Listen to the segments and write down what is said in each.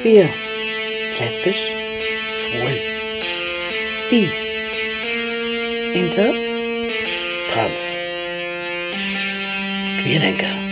Queer. Lesbisch. Schwul. Bi. Inter. Trans. Queerdenker.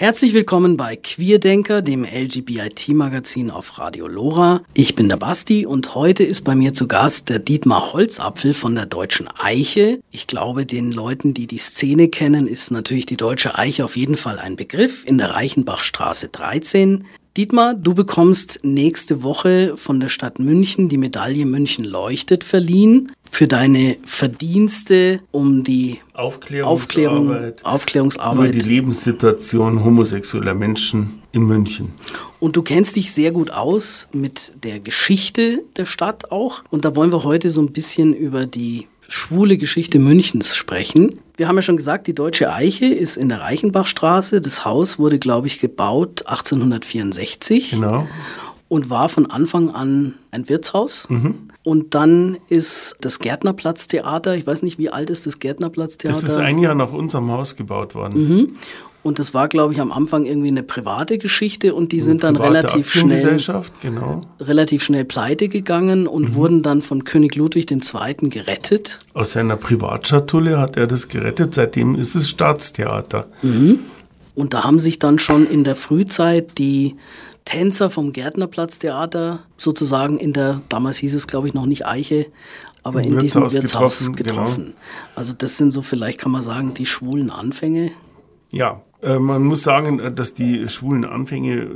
Herzlich willkommen bei Queerdenker, dem LGBIT-Magazin auf Radio Lora. Ich bin der Basti und heute ist bei mir zu Gast der Dietmar Holzapfel von der Deutschen Eiche. Ich glaube, den Leuten, die die Szene kennen, ist natürlich die Deutsche Eiche auf jeden Fall ein Begriff in der Reichenbachstraße 13. Dietmar, du bekommst nächste Woche von der Stadt München die Medaille München leuchtet verliehen für deine Verdienste um die Aufklärung, Aufklärungsarbeit über die Lebenssituation homosexueller Menschen in München. Und du kennst dich sehr gut aus mit der Geschichte der Stadt auch. Und da wollen wir heute so ein bisschen über die schwule Geschichte Münchens sprechen. Wir haben ja schon gesagt, die Deutsche Eiche ist in der Reichenbachstraße. Das Haus wurde, glaube ich, gebaut 1864. Genau. Und war von Anfang an ein Wirtshaus. Mhm. Und dann ist das Gärtnerplatztheater, ich weiß nicht, wie alt ist das Gärtnerplatztheater? Das ist ein Jahr nach unserem Haus gebaut worden. Mhm. Und das war, glaube ich, am Anfang irgendwie eine private Geschichte und die sind dann relativ schnell, genau. relativ schnell pleite gegangen und mhm. wurden dann von König Ludwig II. gerettet. Aus seiner Privatschatulle hat er das gerettet, seitdem ist es Staatstheater. Mhm. Und da haben sich dann schon in der Frühzeit die Tänzer vom Gärtnerplatztheater sozusagen in der, damals hieß es glaube ich noch nicht Eiche, aber in Wirtshaus diesem Wirtshaus getroffen. getroffen. Genau. Also das sind so vielleicht kann man sagen die schwulen Anfänge. Ja, man muss sagen, äh, dass die schwulen Anfänge äh,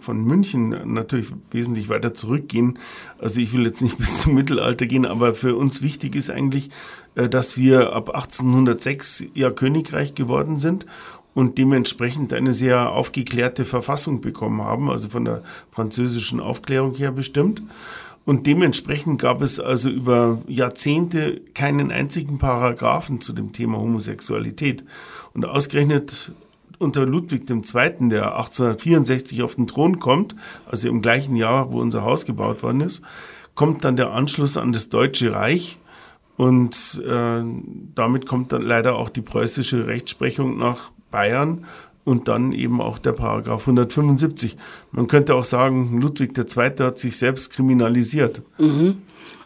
von München natürlich wesentlich weiter zurückgehen. Also ich will jetzt nicht bis zum Mittelalter gehen, aber für uns wichtig ist eigentlich, dass wir ab 1806 ja Königreich geworden sind und dementsprechend eine sehr aufgeklärte Verfassung bekommen haben, also von der französischen Aufklärung her bestimmt. Und dementsprechend gab es also über Jahrzehnte keinen einzigen Paragraphen zu dem Thema Homosexualität. Und ausgerechnet unter Ludwig II., der 1864 auf den Thron kommt, also im gleichen Jahr, wo unser Haus gebaut worden ist, kommt dann der Anschluss an das Deutsche Reich und äh, damit kommt dann leider auch die preußische Rechtsprechung nach Bayern und dann eben auch der Paragraph 175. Man könnte auch sagen, Ludwig II. hat sich selbst kriminalisiert. Mhm.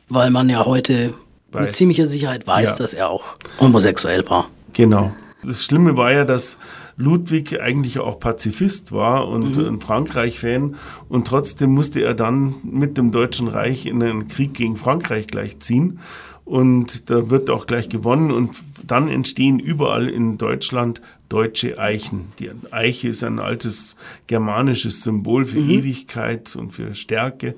Weil man ja heute weiß. mit ziemlicher Sicherheit weiß, ja. dass er auch homosexuell war. Genau. Das Schlimme war ja, dass Ludwig eigentlich auch Pazifist war und mhm. ein Frankreich-Fan und trotzdem musste er dann mit dem Deutschen Reich in einen Krieg gegen Frankreich gleich ziehen und da wird auch gleich gewonnen und dann entstehen überall in Deutschland deutsche Eichen. Die Eiche ist ein altes germanisches Symbol für mhm. Ewigkeit und für Stärke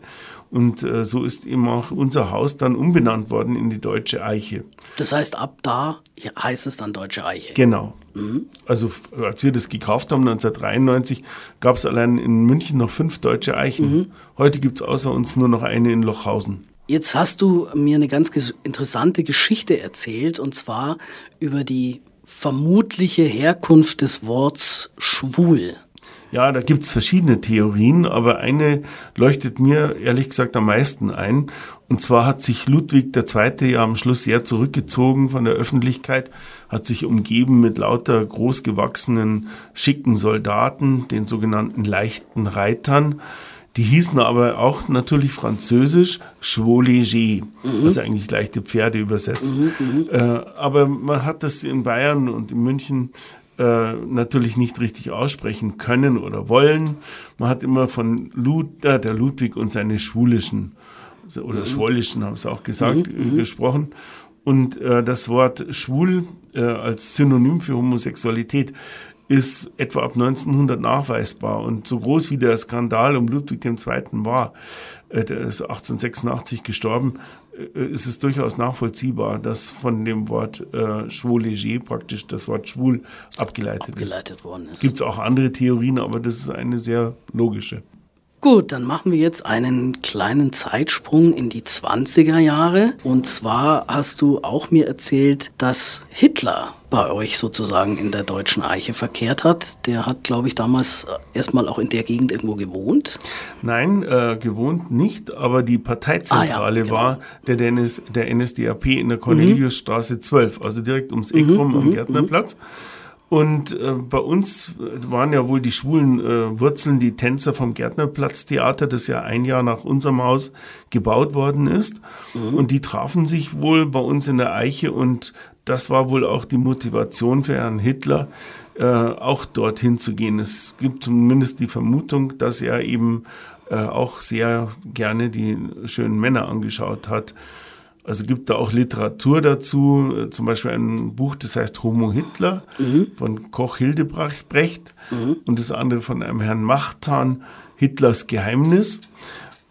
und äh, so ist eben auch unser Haus dann umbenannt worden in die Deutsche Eiche. Das heißt, ab da heißt es dann Deutsche Eiche. Genau. Mhm. Also als wir das gekauft haben, 1993, gab es allein in München noch fünf deutsche Eichen. Mhm. Heute gibt es außer uns nur noch eine in Lochhausen. Jetzt hast du mir eine ganz interessante Geschichte erzählt, und zwar über die vermutliche Herkunft des Worts schwul. Ja, da gibt's verschiedene Theorien, aber eine leuchtet mir ehrlich gesagt am meisten ein. Und zwar hat sich Ludwig II. ja am Schluss sehr zurückgezogen von der Öffentlichkeit, hat sich umgeben mit lauter großgewachsenen, schicken Soldaten, den sogenannten leichten Reitern. Die hießen aber auch natürlich französisch Chevaux légers, mhm. was eigentlich leichte Pferde übersetzt. Mhm, mhm, äh, aber man hat das in Bayern und in München äh, natürlich nicht richtig aussprechen können oder wollen. Man hat immer von Lud, äh, der Ludwig und seine schwulischen oder mhm. schwollischen, haben sie auch gesagt, mhm, mhm. gesprochen. Und äh, das Wort schwul äh, als Synonym für Homosexualität ist etwa ab 1900 nachweisbar. Und so groß wie der Skandal um Ludwig II. war, der ist 1886 gestorben, ist es durchaus nachvollziehbar, dass von dem Wort äh, schwul léger praktisch das Wort schwul abgeleitet, abgeleitet ist. worden ist. Gibt es auch andere Theorien, aber das ist eine sehr logische. Gut, dann machen wir jetzt einen kleinen Zeitsprung in die 20er Jahre. Und zwar hast du auch mir erzählt, dass Hitler bei euch sozusagen in der deutschen Eiche verkehrt hat. Der hat, glaube ich, damals erstmal auch in der Gegend irgendwo gewohnt. Nein, äh, gewohnt nicht, aber die Parteizentrale ah, ja, genau. war der, NS, der NSDAP in der Corneliusstraße 12, also direkt ums Eck mhm, rum am mhm, Gärtnerplatz. Und äh, bei uns waren ja wohl die schwulen äh, Wurzeln die Tänzer vom Gärtnerplatztheater, das ja ein Jahr nach unserem Haus gebaut worden ist. Mhm. Und die trafen sich wohl bei uns in der Eiche und das war wohl auch die Motivation für Herrn Hitler, äh, auch dorthin zu gehen. Es gibt zumindest die Vermutung, dass er eben äh, auch sehr gerne die schönen Männer angeschaut hat. Also gibt da auch Literatur dazu, äh, zum Beispiel ein Buch, das heißt Homo Hitler mhm. von Koch Hildebrecht mhm. und das andere von einem Herrn Machtan, Hitlers Geheimnis.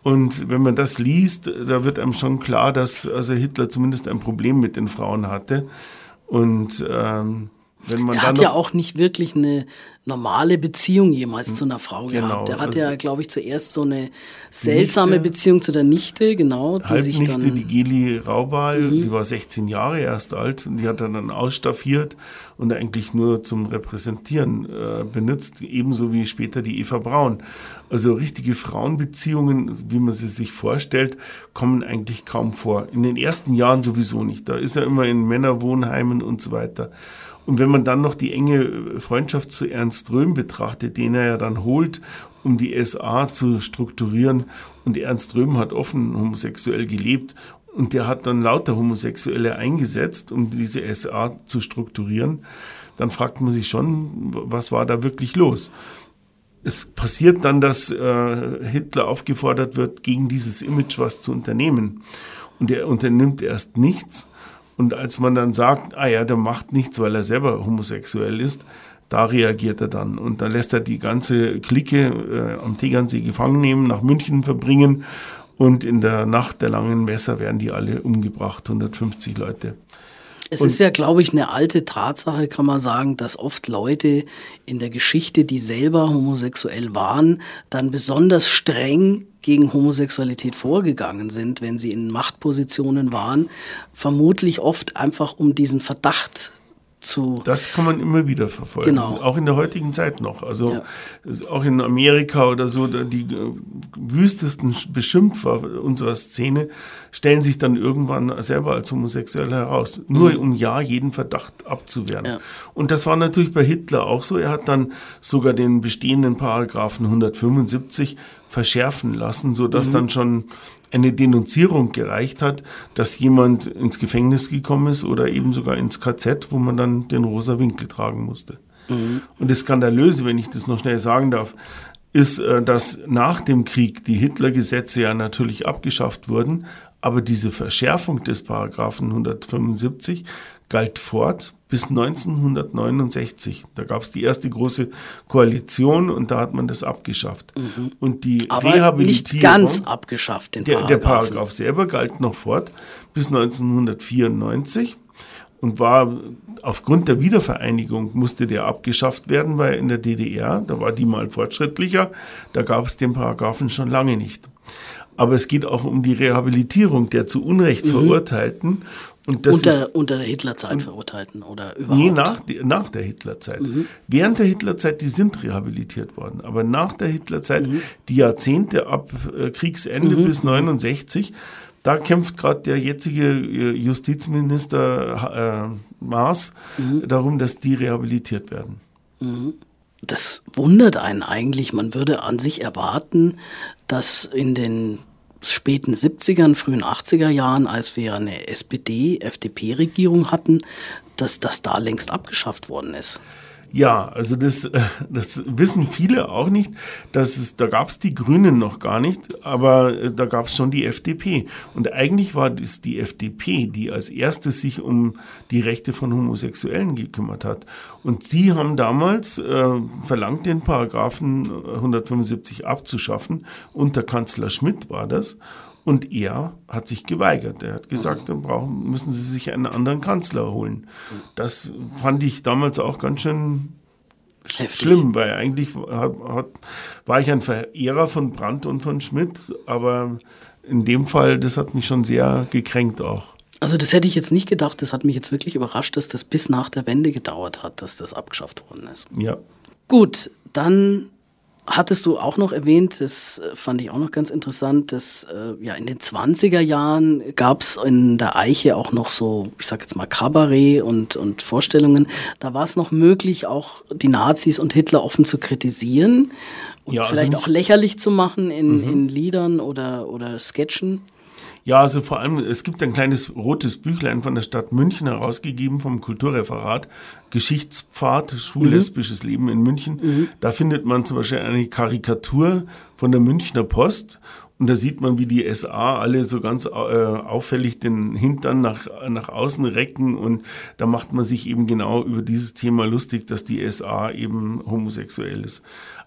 Und wenn man das liest, da wird einem schon klar, dass also Hitler zumindest ein Problem mit den Frauen hatte. Und ähm, wenn man er hat ja auch nicht wirklich eine normale Beziehung jemals zu einer Frau genau, gehabt. Er hatte also ja, glaube ich, zuerst so eine seltsame Nichte, Beziehung zu der Nichte, genau. Die Halbnichte, sich dann, die Geli Raubal, mhm. die war 16 Jahre erst alt und die hat er dann ausstaffiert und eigentlich nur zum Repräsentieren äh, benutzt, ebenso wie später die Eva Braun. Also richtige Frauenbeziehungen, wie man sie sich vorstellt, kommen eigentlich kaum vor. In den ersten Jahren sowieso nicht. Da ist er immer in Männerwohnheimen und so weiter. Und wenn man dann noch die enge Freundschaft zu Ernst Röhm betrachtet, den er ja dann holt, um die SA zu strukturieren, und Ernst Röhm hat offen homosexuell gelebt, und der hat dann lauter Homosexuelle eingesetzt, um diese SA zu strukturieren, dann fragt man sich schon, was war da wirklich los? Es passiert dann, dass äh, Hitler aufgefordert wird, gegen dieses Image was zu unternehmen. Und er unternimmt erst nichts, und als man dann sagt, ah ja, der macht nichts, weil er selber homosexuell ist, da reagiert er dann. Und dann lässt er die ganze Clique äh, am Tegernsee gefangen nehmen, nach München verbringen. Und in der Nacht der langen Messer werden die alle umgebracht, 150 Leute. Es und ist ja, glaube ich, eine alte Tatsache, kann man sagen, dass oft Leute in der Geschichte, die selber homosexuell waren, dann besonders streng gegen Homosexualität vorgegangen sind, wenn sie in Machtpositionen waren, vermutlich oft einfach um diesen Verdacht zu. Das kann man immer wieder verfolgen. Genau. Auch in der heutigen Zeit noch. Also ja. auch in Amerika oder so, die äh, wüstesten Beschimpfer unserer Szene stellen sich dann irgendwann selber als homosexuell heraus. Nur mhm. um ja jeden Verdacht abzuwehren. Ja. Und das war natürlich bei Hitler auch so. Er hat dann sogar den bestehenden Paragraphen 175 verschärfen lassen, so dass mhm. dann schon eine Denunzierung gereicht hat, dass jemand ins Gefängnis gekommen ist oder eben sogar ins KZ, wo man dann den rosa Winkel tragen musste. Mhm. Und das Skandalöse, wenn ich das noch schnell sagen darf, ist, äh, dass nach dem Krieg die Hitler-Gesetze ja natürlich abgeschafft wurden, aber diese Verschärfung des Paragraphen 175 galt fort bis 1969. Da gab es die erste große Koalition und da hat man das abgeschafft. Mhm. Und die Aber Rehabilitierung. Nicht ganz abgeschafft, den der, der Paragraph selber galt noch fort bis 1994 und war aufgrund der Wiedervereinigung musste der abgeschafft werden, weil in der DDR, da war die mal fortschrittlicher, da gab es den Paragraphen schon lange nicht. Aber es geht auch um die Rehabilitierung der zu Unrecht mhm. Verurteilten und das unter, ist, unter der Hitlerzeit verurteilten oder überhaupt? Nee, nach, nach der Hitlerzeit. Mhm. Während der Hitlerzeit, die sind rehabilitiert worden. Aber nach der Hitlerzeit, mhm. die Jahrzehnte ab äh, Kriegsende mhm. bis 69, da kämpft gerade der jetzige äh, Justizminister äh, Maas mhm. darum, dass die rehabilitiert werden. Mhm. Das wundert einen eigentlich. Man würde an sich erwarten, dass in den späten 70ern, frühen 80er Jahren, als wir eine SPD-FDP-Regierung hatten, dass das da längst abgeschafft worden ist. Ja, also das, äh, das wissen viele auch nicht. Dass es, da gab es die Grünen noch gar nicht, aber äh, da gab es schon die FDP. Und eigentlich war es die FDP, die als erstes sich um die Rechte von Homosexuellen gekümmert hat. Und sie haben damals äh, verlangt, den Paragraphen 175 abzuschaffen. Unter Kanzler Schmidt war das. Und er hat sich geweigert. Er hat gesagt, dann brauchen, müssen Sie sich einen anderen Kanzler holen. Das fand ich damals auch ganz schön Heftig. schlimm, weil eigentlich war ich ein Verehrer von Brandt und von Schmidt, aber in dem Fall, das hat mich schon sehr gekränkt auch. Also das hätte ich jetzt nicht gedacht, das hat mich jetzt wirklich überrascht, dass das bis nach der Wende gedauert hat, dass das abgeschafft worden ist. Ja. Gut, dann hattest du auch noch erwähnt, das äh, fand ich auch noch ganz interessant, dass äh, ja in den 20er Jahren gab es in der Eiche auch noch so, ich sag jetzt mal Kabarett und, und Vorstellungen. Da war es noch möglich, auch die Nazis und Hitler offen zu kritisieren und ja, also vielleicht auch lächerlich zu machen in, mhm. in Liedern oder, oder Sketchen. Ja, also vor allem, es gibt ein kleines rotes Büchlein von der Stadt München herausgegeben vom Kulturreferat, Geschichtspfad, schwul-lesbisches mhm. Leben in München. Mhm. Da findet man zum Beispiel eine Karikatur von der Münchner Post und da sieht man, wie die SA alle so ganz äh, auffällig den Hintern nach, nach außen recken. Und da macht man sich eben genau über dieses Thema lustig, dass die SA eben homosexuell ist.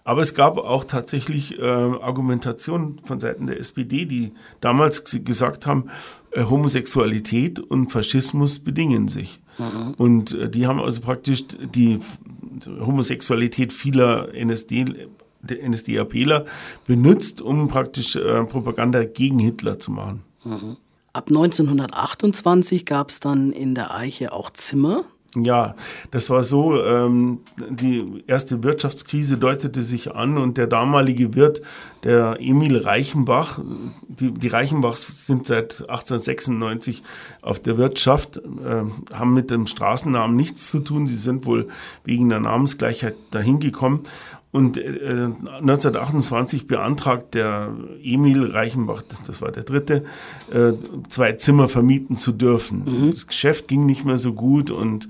Aber es gab auch tatsächlich äh, Argumentationen von Seiten der SPD, die damals gesagt haben, äh, Homosexualität und Faschismus bedingen sich. Mhm. Und äh, die haben also praktisch die Homosexualität vieler NSD NSDAPler benutzt, um praktisch äh, Propaganda gegen Hitler zu machen. Mhm. Ab 1928 gab es dann in der Eiche auch Zimmer. Ja, das war so, ähm, die erste Wirtschaftskrise deutete sich an und der damalige Wirt, der Emil Reichenbach, die, die Reichenbachs sind seit 1896 auf der Wirtschaft, äh, haben mit dem Straßennamen nichts zu tun, sie sind wohl wegen der Namensgleichheit dahin gekommen und äh, 1928 beantragt der Emil Reichenbach, das war der dritte, äh, zwei Zimmer vermieten zu dürfen. Mhm. Das Geschäft ging nicht mehr so gut und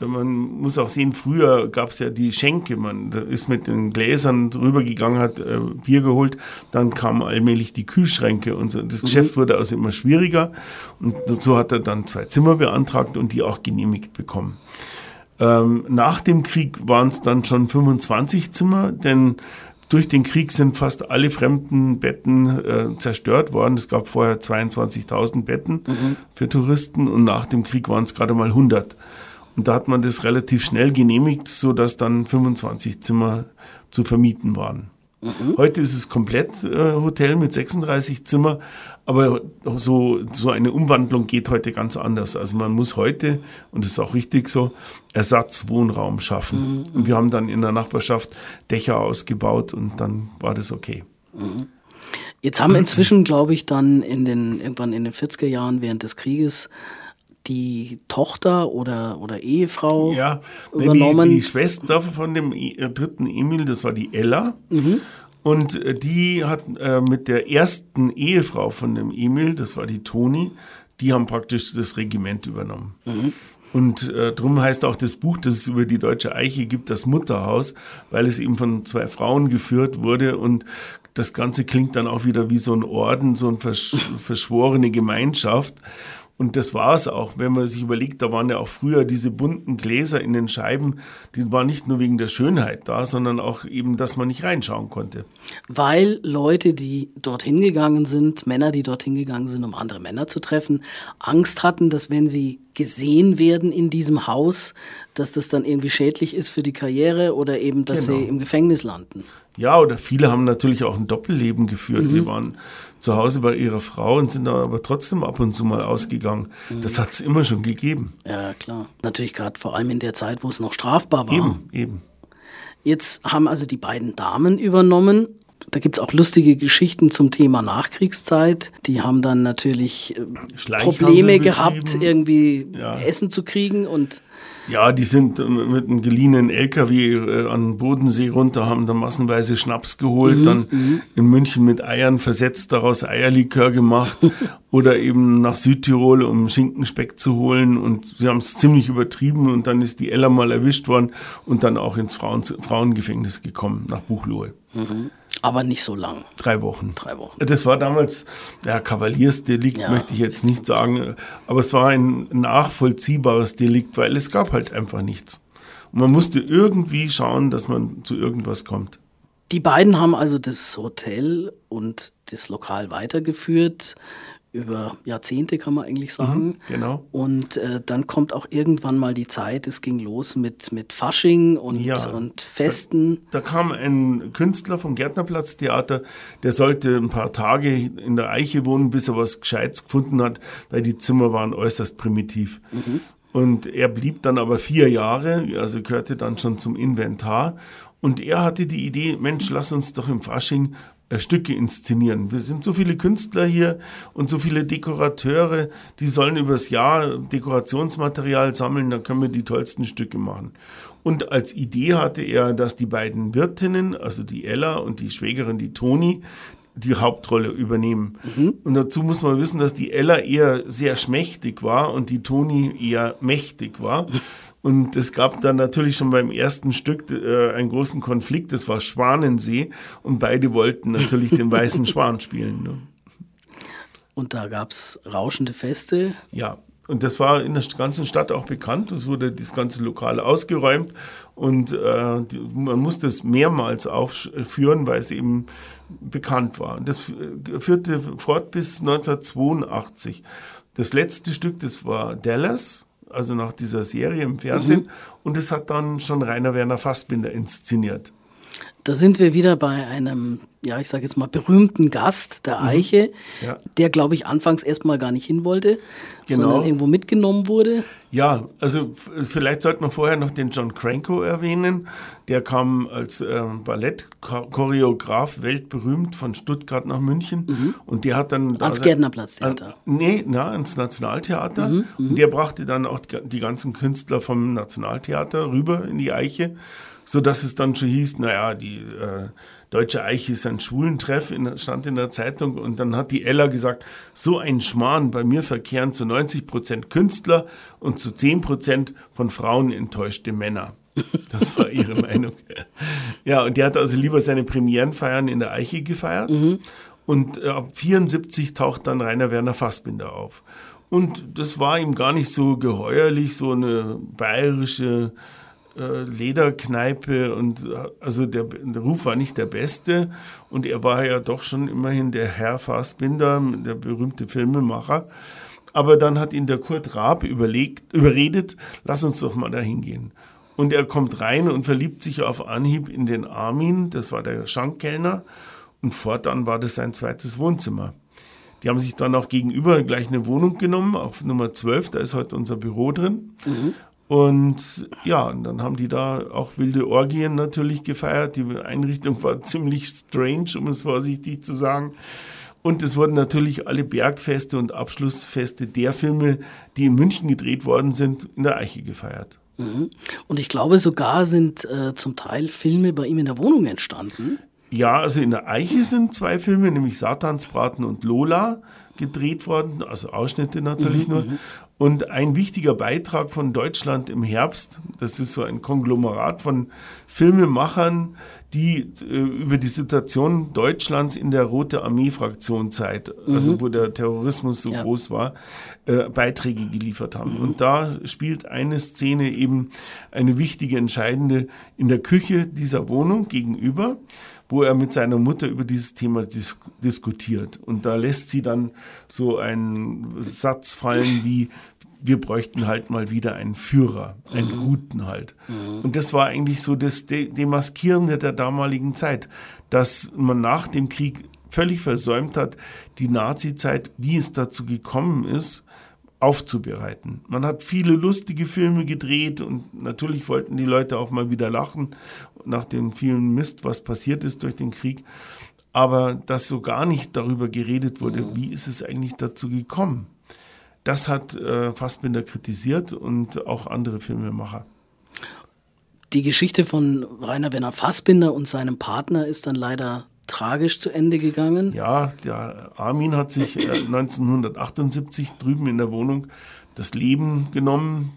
man muss auch sehen, früher gab es ja die Schenke. Man ist mit den Gläsern drüber gegangen, hat äh, Bier geholt. Dann kamen allmählich die Kühlschränke und so. Das mhm. Geschäft wurde also immer schwieriger. Und so hat er dann zwei Zimmer beantragt und die auch genehmigt bekommen. Ähm, nach dem Krieg waren es dann schon 25 Zimmer, denn durch den Krieg sind fast alle fremden Betten äh, zerstört worden. Es gab vorher 22.000 Betten mhm. für Touristen und nach dem Krieg waren es gerade mal 100. Und da hat man das relativ schnell genehmigt, so dass dann 25 Zimmer zu vermieten waren. Mhm. Heute ist es komplett äh, Hotel mit 36 Zimmer, aber so, so eine Umwandlung geht heute ganz anders. Also man muss heute, und das ist auch richtig so, Ersatzwohnraum schaffen. Mhm. Und wir haben dann in der Nachbarschaft Dächer ausgebaut und dann war das okay. Mhm. Jetzt haben inzwischen, glaube ich, dann in den, irgendwann in den 40er Jahren während des Krieges die Tochter oder, oder Ehefrau ja, übernommen. Die, die Schwester von dem äh, dritten Emil, das war die Ella. Mhm. Und äh, die hat äh, mit der ersten Ehefrau von dem Emil, das war die Toni, die haben praktisch das Regiment übernommen. Mhm. Und äh, darum heißt auch das Buch, das es über die deutsche Eiche gibt, das Mutterhaus, weil es eben von zwei Frauen geführt wurde und das Ganze klingt dann auch wieder wie so ein Orden, so eine versch verschworene Gemeinschaft. Und das war es auch, wenn man sich überlegt, da waren ja auch früher diese bunten Gläser in den Scheiben, die waren nicht nur wegen der Schönheit da, sondern auch eben, dass man nicht reinschauen konnte. Weil Leute, die dorthin gegangen sind, Männer, die dorthin gegangen sind, um andere Männer zu treffen, Angst hatten, dass wenn sie gesehen werden in diesem Haus, dass das dann irgendwie schädlich ist für die Karriere oder eben, dass genau. sie im Gefängnis landen. Ja, oder viele haben natürlich auch ein Doppelleben geführt. Mhm. Die waren zu Hause bei ihrer Frau und sind dann aber trotzdem ab und zu mal ausgegangen. Mhm. Das hat es immer schon gegeben. Ja, klar. Natürlich gerade vor allem in der Zeit, wo es noch strafbar war. Eben, eben. Jetzt haben also die beiden Damen übernommen. Da gibt es auch lustige Geschichten zum Thema Nachkriegszeit. Die haben dann natürlich äh, Probleme gehabt, irgendwie ja. Essen zu kriegen und ja, die sind mit einem geliehenen LKW äh, an Bodensee runter, haben da massenweise Schnaps geholt, mhm, dann mhm. in München mit Eiern versetzt, daraus Eierlikör gemacht oder eben nach Südtirol, um Schinkenspeck zu holen und sie haben es ziemlich übertrieben und dann ist die Ella mal erwischt worden und dann auch ins Frauen Frauengefängnis gekommen, nach Buchloe. Mhm. Aber nicht so lang. Drei Wochen. Drei Wochen. Das war damals, ja, Kavaliersdelikt ja. möchte ich jetzt nicht sagen, aber es war ein nachvollziehbares Delikt, weil es gab halt einfach nichts. Und man musste irgendwie schauen, dass man zu irgendwas kommt. Die beiden haben also das Hotel und das Lokal weitergeführt über Jahrzehnte, kann man eigentlich sagen. Mhm, genau. Und äh, dann kommt auch irgendwann mal die Zeit, es ging los mit, mit Fasching und, ja, und Festen. Da, da, kam ein Künstler vom Gärtnerplatztheater, der sollte ein paar Tage in der Eiche wohnen, bis er was Gescheites gefunden hat, weil die Zimmer waren äußerst primitiv. Mhm. Und er blieb dann aber vier Jahre, also gehörte dann schon zum Inventar. Und er hatte die Idee, Mensch, lass uns doch im Fasching Stücke inszenieren. Wir sind so viele Künstler hier und so viele Dekorateure, die sollen übers Jahr Dekorationsmaterial sammeln, dann können wir die tollsten Stücke machen. Und als Idee hatte er, dass die beiden Wirtinnen, also die Ella und die Schwägerin, die Toni, die Hauptrolle übernehmen. Mhm. Und dazu muss man wissen, dass die Ella eher sehr schmächtig war und die Toni eher mächtig war. Und es gab dann natürlich schon beim ersten Stück äh, einen großen Konflikt, das war Schwanensee und beide wollten natürlich den weißen Schwan spielen. Ne? Und da gab es rauschende Feste. Ja, und das war in der ganzen Stadt auch bekannt. Es wurde das ganze Lokal ausgeräumt und äh, die, man musste es mehrmals aufführen, weil es eben bekannt war. Und das äh, führte fort bis 1982. Das letzte Stück, das war Dallas, also nach dieser Serie im Fernsehen. Mhm. Und es hat dann schon Rainer Werner Fassbinder inszeniert. Da sind wir wieder bei einem, ja, ich sage jetzt mal, berühmten Gast der mhm. Eiche, mhm. ja. der, glaube ich, anfangs erstmal gar nicht hin wollte, genau. sondern irgendwo mitgenommen wurde. Ja, also vielleicht sollte man vorher noch den John Cranko erwähnen. Der kam als äh, Ballettchoreograf weltberühmt von Stuttgart nach München mhm. und der hat dann ans Gärtnerplatztheater. An, nee, na, ans Nationaltheater. Mhm, mhm, und der brachte dann auch die ganzen Künstler vom Nationaltheater rüber in die Eiche so dass es dann schon hieß, naja, die äh, Deutsche Eiche ist ein Schwulentreff, in, stand in der Zeitung. Und dann hat die Ella gesagt, so ein Schmarrn, bei mir verkehren zu 90 Prozent Künstler und zu 10 Prozent von Frauen enttäuschte Männer. Das war ihre Meinung. Ja, und der hat also lieber seine Premierenfeiern in der Eiche gefeiert. Mhm. Und äh, ab 74 taucht dann Rainer Werner Fassbinder auf. Und das war ihm gar nicht so geheuerlich, so eine bayerische äh, Lederkneipe und also der, der, Ruf war nicht der beste und er war ja doch schon immerhin der Herr Fassbinder, der berühmte Filmemacher. Aber dann hat ihn der Kurt Raab überlegt, überredet, lass uns doch mal da hingehen. Und er kommt rein und verliebt sich auf Anhieb in den Armin, das war der Schankkellner, und fortan war das sein zweites Wohnzimmer. Die haben sich dann auch gegenüber gleich eine Wohnung genommen, auf Nummer 12, da ist heute unser Büro drin. Mhm. Und ja, und dann haben die da auch wilde Orgien natürlich gefeiert. Die Einrichtung war ziemlich strange, um es vorsichtig zu sagen. Und es wurden natürlich alle Bergfeste und Abschlussfeste der Filme, die in München gedreht worden sind, in der Eiche gefeiert. Mhm. Und ich glaube, sogar sind äh, zum Teil Filme bei ihm in der Wohnung entstanden. Ja, also in der Eiche sind zwei Filme, nämlich Satansbraten und Lola gedreht worden, also Ausschnitte natürlich mhm, nur. Und ein wichtiger Beitrag von Deutschland im Herbst, das ist so ein Konglomerat von Filmemachern, die äh, über die Situation Deutschlands in der Rote Armee-Fraktion-Zeit, mhm. also wo der Terrorismus so ja. groß war, äh, Beiträge geliefert haben. Mhm. Und da spielt eine Szene eben eine wichtige, entscheidende in der Küche dieser Wohnung gegenüber wo er mit seiner Mutter über dieses Thema dis diskutiert. Und da lässt sie dann so einen Satz fallen wie, wir bräuchten halt mal wieder einen Führer, einen mhm. guten halt. Mhm. Und das war eigentlich so das De Demaskierende der damaligen Zeit, dass man nach dem Krieg völlig versäumt hat, die Nazi-Zeit, wie es dazu gekommen ist, aufzubereiten. Man hat viele lustige Filme gedreht und natürlich wollten die Leute auch mal wieder lachen nach dem vielen Mist, was passiert ist durch den Krieg. Aber dass so gar nicht darüber geredet wurde, mhm. wie ist es eigentlich dazu gekommen? Das hat äh, Fassbinder kritisiert und auch andere Filmemacher. Die Geschichte von Rainer Werner Fassbinder und seinem Partner ist dann leider tragisch zu Ende gegangen. Ja, der Armin hat sich äh, 1978 drüben in der Wohnung das Leben genommen.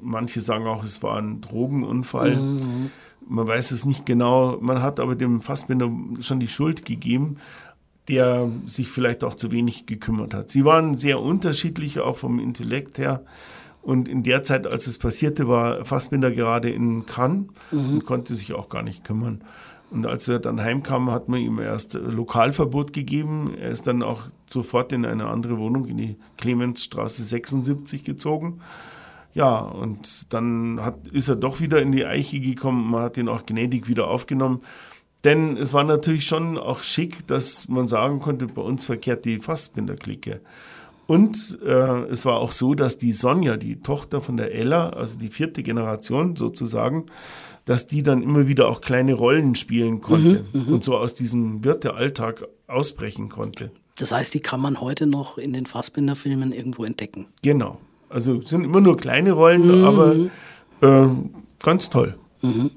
Manche sagen auch, es war ein Drogenunfall. Mhm. Man weiß es nicht genau. Man hat aber dem Fassbinder schon die Schuld gegeben der sich vielleicht auch zu wenig gekümmert hat. Sie waren sehr unterschiedlich, auch vom Intellekt her. Und in der Zeit, als es passierte, war Fassbinder gerade in Cannes mhm. und konnte sich auch gar nicht kümmern. Und als er dann heimkam, hat man ihm erst Lokalverbot gegeben. Er ist dann auch sofort in eine andere Wohnung, in die Clemensstraße 76 gezogen. Ja, und dann hat, ist er doch wieder in die Eiche gekommen. Man hat ihn auch gnädig wieder aufgenommen. Denn es war natürlich schon auch schick, dass man sagen konnte, bei uns verkehrt die Fassbinder-Clique. Und äh, es war auch so, dass die Sonja, die Tochter von der Ella, also die vierte Generation sozusagen, dass die dann immer wieder auch kleine Rollen spielen konnte mhm, und so aus diesem Wirtealltag ausbrechen konnte. Das heißt, die kann man heute noch in den Fassbinder-Filmen irgendwo entdecken. Genau. Also sind immer nur kleine Rollen, mhm. aber äh, ganz toll. Mhm.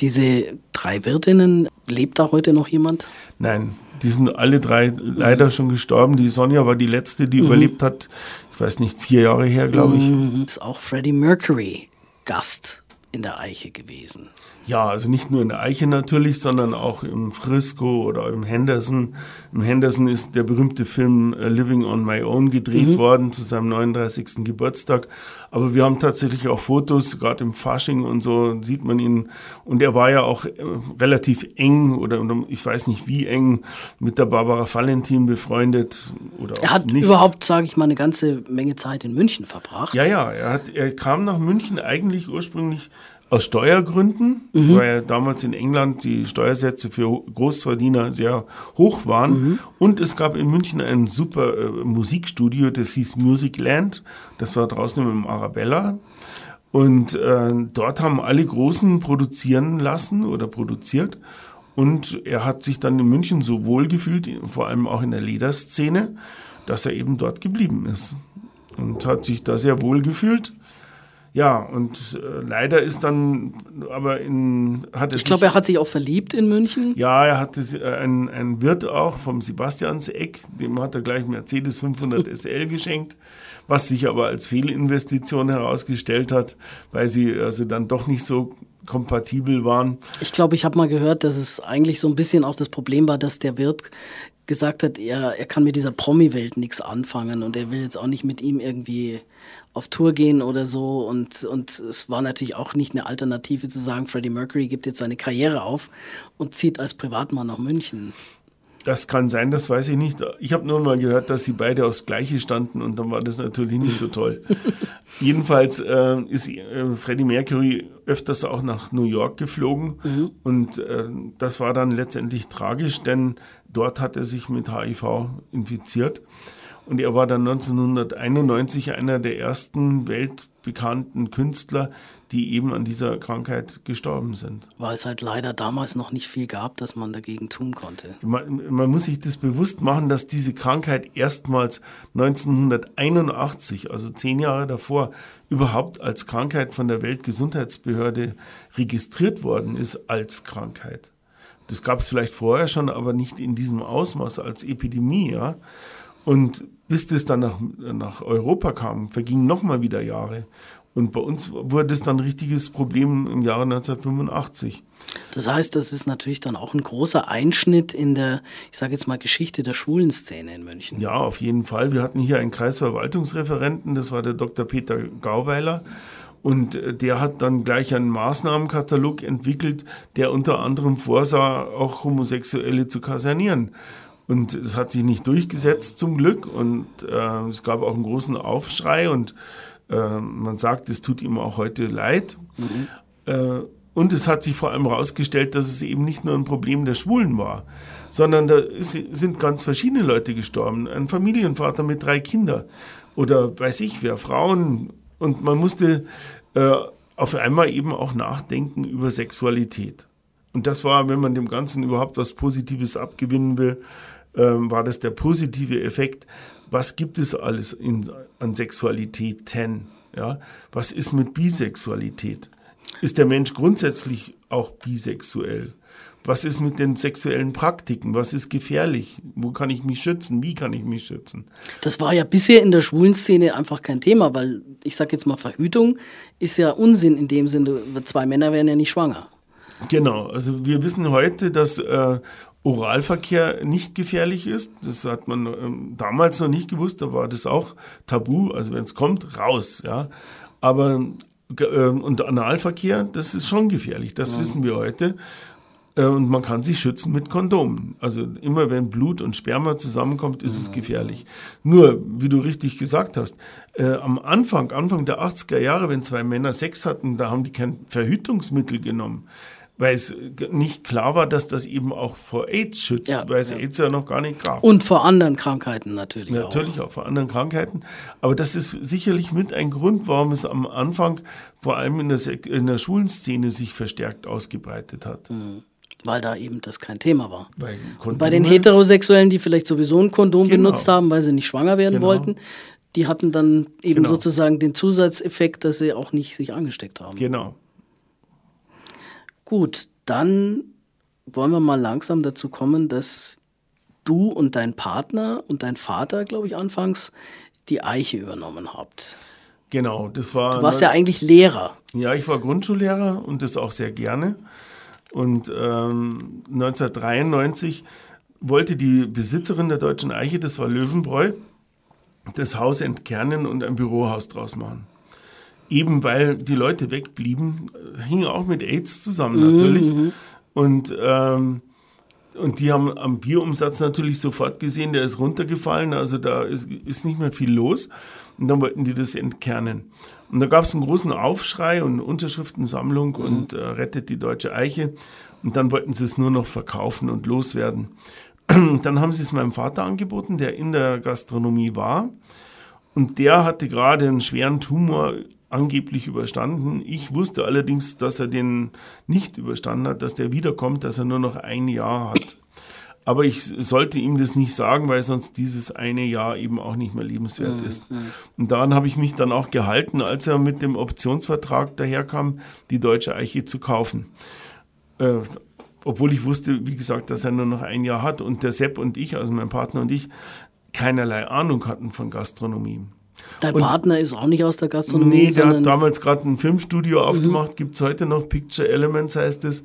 Diese drei Wirtinnen, lebt da heute noch jemand? Nein, die sind alle drei leider schon gestorben. Die Sonja war die letzte, die mhm. überlebt hat. Ich weiß nicht, vier Jahre her, glaube ich. Mhm. Ist auch Freddie Mercury Gast in der Eiche gewesen. Ja, also nicht nur in der Eiche natürlich, sondern auch im Frisco oder im Henderson. Im Henderson ist der berühmte Film äh, Living on My Own gedreht mhm. worden zu seinem 39. Geburtstag. Aber wir haben tatsächlich auch Fotos, gerade im Fasching und so sieht man ihn. Und er war ja auch äh, relativ eng oder ich weiß nicht wie eng mit der Barbara Valentin befreundet. Oder er hat nicht. überhaupt, sage ich mal, eine ganze Menge Zeit in München verbracht. Ja, ja, er, hat, er kam nach München eigentlich ursprünglich aus Steuergründen, mhm. weil damals in England die Steuersätze für Großverdiener sehr hoch waren. Mhm. Und es gab in München ein super äh, Musikstudio, das hieß Music Land. Das war draußen im Arabella. Und äh, dort haben alle Großen produzieren lassen oder produziert. Und er hat sich dann in München so wohl gefühlt, vor allem auch in der Lederszene, dass er eben dort geblieben ist. Und hat sich da sehr wohl gefühlt. Ja, und äh, leider ist dann aber in. Hat ich glaube, er hat sich auch verliebt in München. Ja, er hatte äh, ein, ein Wirt auch vom Sebastianseck, dem hat er gleich Mercedes 500 SL geschenkt, was sich aber als Fehlinvestition herausgestellt hat, weil sie also dann doch nicht so kompatibel waren. Ich glaube, ich habe mal gehört, dass es eigentlich so ein bisschen auch das Problem war, dass der Wirt gesagt hat, er, er kann mit dieser Promi-Welt nichts anfangen und er will jetzt auch nicht mit ihm irgendwie auf Tour gehen oder so. Und, und es war natürlich auch nicht eine Alternative zu sagen, Freddie Mercury gibt jetzt seine Karriere auf und zieht als Privatmann nach München. Das kann sein, das weiß ich nicht. Ich habe nur mal gehört, dass sie beide aufs Gleiche standen und dann war das natürlich nicht so toll. Jedenfalls äh, ist äh, Freddie Mercury öfters auch nach New York geflogen mhm. und äh, das war dann letztendlich tragisch, denn dort hat er sich mit HIV infiziert. Und er war dann 1991 einer der ersten weltbekannten Künstler, die eben an dieser Krankheit gestorben sind. Weil es halt leider damals noch nicht viel gab, dass man dagegen tun konnte. Man, man muss sich das bewusst machen, dass diese Krankheit erstmals 1981, also zehn Jahre davor, überhaupt als Krankheit von der Weltgesundheitsbehörde registriert worden ist als Krankheit. Das gab es vielleicht vorher schon, aber nicht in diesem Ausmaß als Epidemie. Ja? Und bis das dann nach, nach Europa kam, vergingen nochmal wieder Jahre. Und bei uns wurde es dann ein richtiges Problem im Jahre 1985. Das heißt, das ist natürlich dann auch ein großer Einschnitt in der, ich sage jetzt mal, Geschichte der Schwulenszene in München. Ja, auf jeden Fall. Wir hatten hier einen Kreisverwaltungsreferenten, das war der Dr. Peter Gauweiler. Und äh, der hat dann gleich einen Maßnahmenkatalog entwickelt, der unter anderem vorsah, auch Homosexuelle zu kasernieren. Und es hat sich nicht durchgesetzt zum Glück und äh, es gab auch einen großen Aufschrei und äh, man sagt, es tut ihm auch heute leid. Mhm. Äh, und es hat sich vor allem herausgestellt, dass es eben nicht nur ein Problem der Schwulen war, sondern da ist, sind ganz verschiedene Leute gestorben. Ein Familienvater mit drei Kindern oder weiß ich wer, Frauen. Und man musste äh, auf einmal eben auch nachdenken über Sexualität. Und das war, wenn man dem Ganzen überhaupt was Positives abgewinnen will, ähm, war das der positive Effekt. Was gibt es alles in, an Sexualitäten? Ja? Was ist mit Bisexualität? Ist der Mensch grundsätzlich auch bisexuell? Was ist mit den sexuellen Praktiken? Was ist gefährlich? Wo kann ich mich schützen? Wie kann ich mich schützen? Das war ja bisher in der schwulen Szene einfach kein Thema, weil ich sage jetzt mal, Verhütung ist ja Unsinn in dem Sinne, zwei Männer werden ja nicht schwanger. Genau, also wir wissen heute, dass äh, Oralverkehr nicht gefährlich ist. Das hat man ähm, damals noch nicht gewusst, da war das auch tabu. Also wenn es kommt, raus. Ja. Aber äh, und Analverkehr, das ist schon gefährlich, das ja. wissen wir heute. Äh, und man kann sich schützen mit Kondomen. Also immer wenn Blut und Sperma zusammenkommt, ist es gefährlich. Nur, wie du richtig gesagt hast, äh, am Anfang, Anfang der 80er Jahre, wenn zwei Männer Sex hatten, da haben die kein Verhütungsmittel genommen weil es nicht klar war, dass das eben auch vor AIDS schützt, ja, weil es ja. AIDS ja noch gar nicht gab. Und vor anderen Krankheiten natürlich. Natürlich auch. auch vor anderen Krankheiten. Aber das ist sicherlich mit ein Grund, warum es am Anfang vor allem in der, in der Schulenszene sich verstärkt ausgebreitet hat. Mhm. Weil da eben das kein Thema war. Bei den Heterosexuellen, die vielleicht sowieso ein Kondom genau. benutzt haben, weil sie nicht schwanger werden genau. wollten, die hatten dann eben genau. sozusagen den Zusatzeffekt, dass sie auch nicht sich angesteckt haben. Genau. Gut, dann wollen wir mal langsam dazu kommen, dass du und dein Partner und dein Vater, glaube ich, anfangs die Eiche übernommen habt. Genau, das war. Du warst ja eigentlich Lehrer. Ja, ich war Grundschullehrer und das auch sehr gerne. Und ähm, 1993 wollte die Besitzerin der Deutschen Eiche, das war Löwenbräu, das Haus entkernen und ein Bürohaus draus machen eben weil die Leute wegblieben, hing auch mit AIDS zusammen natürlich. Mhm. Und, ähm, und die haben am Bierumsatz natürlich sofort gesehen, der ist runtergefallen, also da ist, ist nicht mehr viel los. Und dann wollten die das entkernen. Und da gab es einen großen Aufschrei und Unterschriftensammlung mhm. und äh, rettet die deutsche Eiche. Und dann wollten sie es nur noch verkaufen und loswerden. dann haben sie es meinem Vater angeboten, der in der Gastronomie war. Und der hatte gerade einen schweren Tumor angeblich überstanden. Ich wusste allerdings, dass er den nicht überstanden hat, dass der wiederkommt, dass er nur noch ein Jahr hat. Aber ich sollte ihm das nicht sagen, weil sonst dieses eine Jahr eben auch nicht mehr lebenswert mhm, ist. Mhm. Und daran habe ich mich dann auch gehalten, als er mit dem Optionsvertrag daherkam, die deutsche Eiche zu kaufen. Äh, obwohl ich wusste, wie gesagt, dass er nur noch ein Jahr hat und der Sepp und ich, also mein Partner und ich, keinerlei Ahnung hatten von Gastronomie. Dein und Partner ist auch nicht aus der Gastronomie? Nee, der hat damals gerade ein Filmstudio mhm. aufgemacht, gibt es heute noch, Picture Elements heißt es.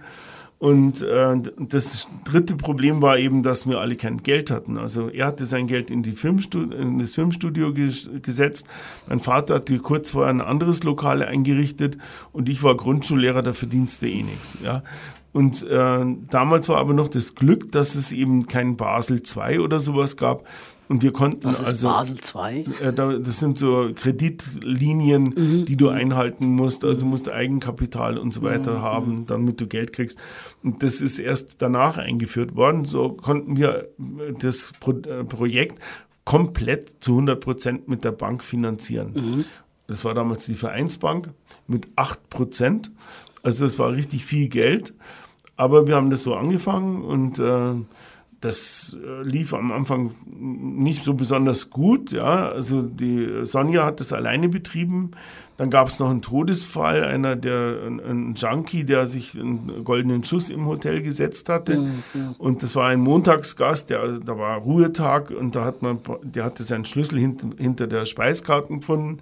Und äh, das dritte Problem war eben, dass wir alle kein Geld hatten. Also er hatte sein Geld in, die Filmstudio, in das Filmstudio ges gesetzt. Mein Vater hatte kurz vorher ein anderes Lokal eingerichtet und ich war Grundschullehrer, da verdienste eh nichts. Ja. Und äh, damals war aber noch das Glück, dass es eben kein Basel II oder sowas gab, und wir konnten Was ist also. Basel II? Äh, das sind so Kreditlinien, mhm. die du einhalten musst. Also du musst Eigenkapital und so weiter mhm. haben, damit du Geld kriegst. Und das ist erst danach eingeführt worden. So konnten wir das Pro äh, Projekt komplett zu 100 Prozent mit der Bank finanzieren. Mhm. Das war damals die Vereinsbank mit 8 Prozent. Also das war richtig viel Geld. Aber wir haben das so angefangen und äh, das äh, lief am Anfang nicht so besonders gut. Ja. Also die Sonja hat das alleine betrieben. Dann gab es noch einen Todesfall, einer der ein, ein, Junkie, der sich einen goldenen Schuss im Hotel gesetzt hatte. Mhm. Und das war ein Montagsgast, der, da war Ruhetag und da hat man, der hatte seinen Schlüssel hint, hinter der Speiskarte gefunden.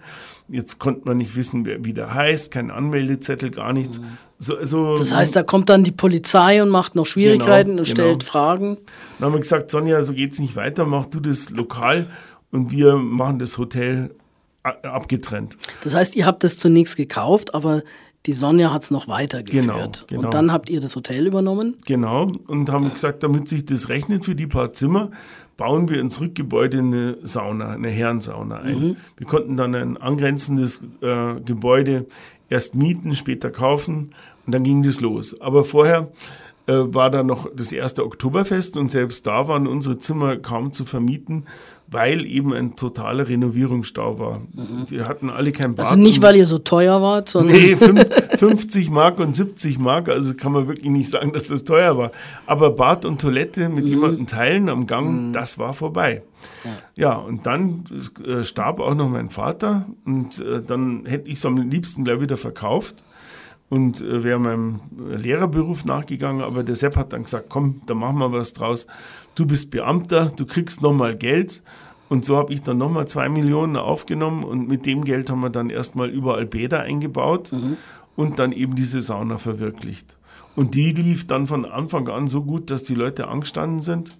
Jetzt konnte man nicht wissen, wer, wie der heißt, kein Anmeldezettel, gar nichts. Mhm. So, so, das heißt, da kommt dann die Polizei und macht noch Schwierigkeiten genau, und genau. stellt Fragen. Dann haben wir gesagt, Sonja, so geht es nicht weiter, mach du das lokal und wir machen das Hotel abgetrennt. Das heißt, ihr habt das zunächst gekauft, aber die Sonja hat es noch weitergeführt. Genau, genau. Und dann habt ihr das Hotel übernommen? Genau, und haben gesagt, damit sich das rechnet für die paar Zimmer, bauen wir ins Rückgebäude eine Sauna, eine Herrensauna ein. Mhm. Wir konnten dann ein angrenzendes äh, Gebäude erst mieten, später kaufen und dann ging das los. Aber vorher äh, war da noch das erste Oktoberfest und selbst da waren unsere Zimmer kaum zu vermieten, weil eben ein totaler Renovierungsstau war. Mhm. Die hatten alle kein Bad. Also nicht, weil ihr so teuer wart, sondern. Nee, 50 Mark und 70 Mark, also kann man wirklich nicht sagen, dass das teuer war. Aber Bad und Toilette mit mhm. jemandem teilen am Gang, mhm. das war vorbei. Ja. ja, und dann äh, starb auch noch mein Vater und äh, dann hätte ich es am liebsten gleich wieder verkauft und äh, wäre meinem Lehrerberuf nachgegangen, aber der Sepp hat dann gesagt, komm, da machen wir was draus. Du bist Beamter, du kriegst nochmal Geld. Und so habe ich dann nochmal zwei Millionen aufgenommen und mit dem Geld haben wir dann erstmal überall Bäder eingebaut mhm. und dann eben diese Sauna verwirklicht. Und die lief dann von Anfang an so gut, dass die Leute angestanden sind.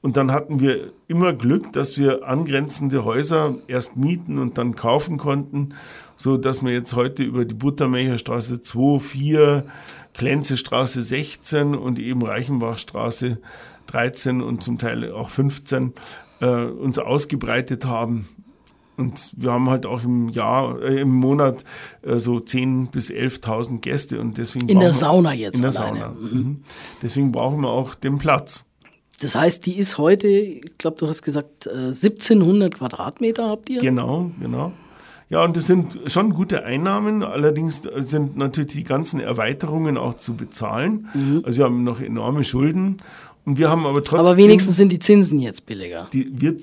Und dann hatten wir immer Glück, dass wir angrenzende Häuser erst mieten und dann kaufen konnten, so dass wir jetzt heute über die Buttermecherstraße 2, 4, Klenzestraße 16 und eben Reichenbachstraße 13 und zum Teil auch 15 äh, uns ausgebreitet haben. Und wir haben halt auch im Jahr, äh, im Monat äh, so 10.000 bis 11.000 Gäste. Und deswegen in der Sauna jetzt In der alleine. Sauna. Mhm. Deswegen brauchen wir auch den Platz. Das heißt, die ist heute, ich glaube, du hast gesagt, äh, 1700 Quadratmeter habt ihr? Genau, genau. Ja, und das sind schon gute Einnahmen. Allerdings sind natürlich die ganzen Erweiterungen auch zu bezahlen. Mhm. Also wir haben noch enorme Schulden. Und wir haben aber trotzdem. Aber wenigstens sind die Zinsen jetzt billiger. Die, wir,